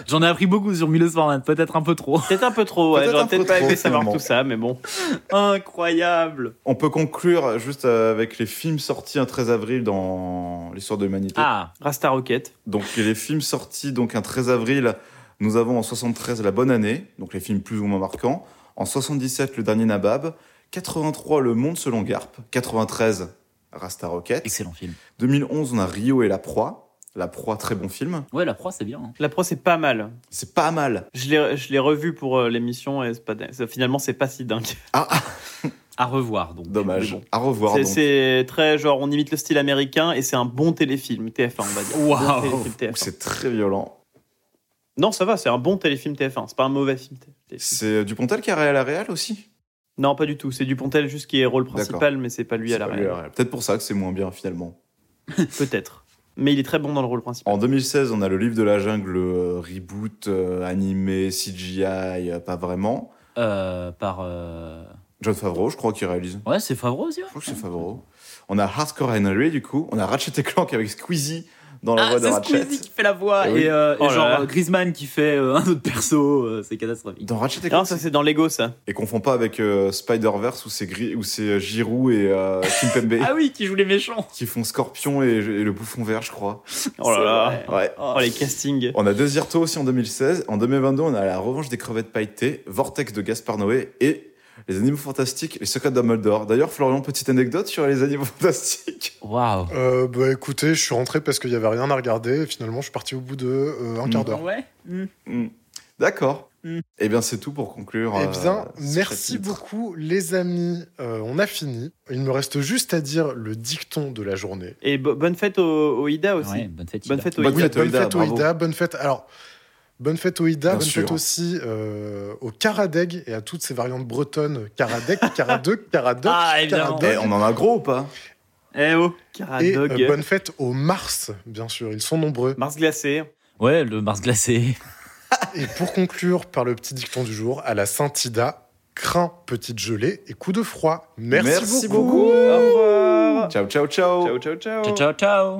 J'en ai appris beaucoup sur Milos Forman, peut-être un peu trop. Peut-être un peu trop, ouais. J'aurais peu peut-être pas trop, aimé savoir finalement. tout ça, mais bon. [laughs] Incroyable On peut conclure juste euh, avec les films sortis un 13 avril dans l'histoire de l'humanité. Ah, Rasta Rocket. Donc les films sortis donc un 13 avril, nous avons en 73 La Bonne Année, donc les films plus ou moins marquants. En 77 Le Dernier Nabab. 83 Le Monde selon Garp. 93 Rasta Rocket. excellent film. 2011 on a Rio et La Proie. La Proie, très bon film. Ouais, la proie, c'est bien. hein. La pro, c'est pas mal. C'est pas mal. Je l'ai, je l'ai revu pour euh, l'émission et c'est pas, dingue. Ça, finalement, c'est pas si dingue. Ah, ah, [laughs] À revoir, donc. dommage. Mais bon. À revoir C'est, donc. c'est très genre, on imite le style américain et c'est un bon téléfilm TF1, on va dire. Waouh. Bon téléfilm TF1. C'est très violent. Non, ça va, c'est un bon téléfilm TF1. C'est pas un mauvais film. TF1. C'est euh, Dupontel qui a réalisé la réal aussi? Non, pas du tout. C'est Dupontel juste qui est rôle principal, mais c'est pas lui à C'est la pas lui réal. Peut-être pour ça que c'est moins bien finalement. [laughs] Peut-être. Mais il est très bon dans le rôle principal. En 2016, on a le livre de la jungle euh, reboot, euh, animé, CGI, euh, pas vraiment. Euh, par. euh, John Favreau, je crois, qui réalise. Ouais, c'est Favreau aussi. ouais. Je crois que c'est Favreau. On a Hardcore Henry, du coup. On a Ratchet et Clank avec Squeezie dans la Ah, voix de c'est Ratchet. Squeezie qui fait la voix Eh oui. et, euh, et Oh genre là. euh, Griezmann qui fait euh, un autre perso, euh, c'est catastrophique. Dans Ratchet et Non, Clank. ça c'est dans Lego, ça. Et confond pas avec euh, Spider-Verse où c'est où c'est Giroud et euh, Kimpembe [laughs] Ah oui, qui joue les méchants. qui font Scorpion et, et le bouffon vert, je crois. [laughs] Oh là là. C'est. Ouais. Oh, les castings. On a Desierto aussi en 2016. En 2022, on a La Revanche des crevettes pailletées, Vortex de Gaspard Noé et Les Animaux Fantastiques, Les Secrets de Dumbledore. D'ailleurs, Florian, petite anecdote sur Les Animaux Fantastiques. [laughs] Waouh. Euh, bah écoutez, je suis rentré parce qu'il y avait rien à regarder. Et finalement, je suis parti au bout de euh, un quart d'heure. Ouais. mm. Hmm. D'accord. Eh bien, c'est tout pour conclure. Eh euh, bien, merci beaucoup, les amis. Euh, on a fini. Il me reste juste à dire le dicton de la journée. Et bo- bonne fête au, au Ida aussi. Ouais, bonne fête. Bonne Ida. fête au Bonne Ida. fête au bonne Ida, fête au. Ida, bonne fête. Alors, bonne fête au Ida, Bien bonne sûr. fête aussi euh, au Karadeg et à toutes ces variantes bretonnes. Karadeg, Karadeg, [laughs] Karadoc, Ah, évidemment. Eh, on en a gros ou pas? Eh oh. Et Caradog. euh, bonne fête aux Mars, bien sûr. Ils sont nombreux. Mars glacé. Ouais, le Mars glacé. [laughs] Et pour conclure par le petit dicton du jour, à la Saint-Ida, craint petite gelée et coup de froid. Merci, Merci beaucoup. beaucoup. Au revoir. Ciao, ciao, ciao. Ciao, ciao, ciao. Ciao, ciao, ciao.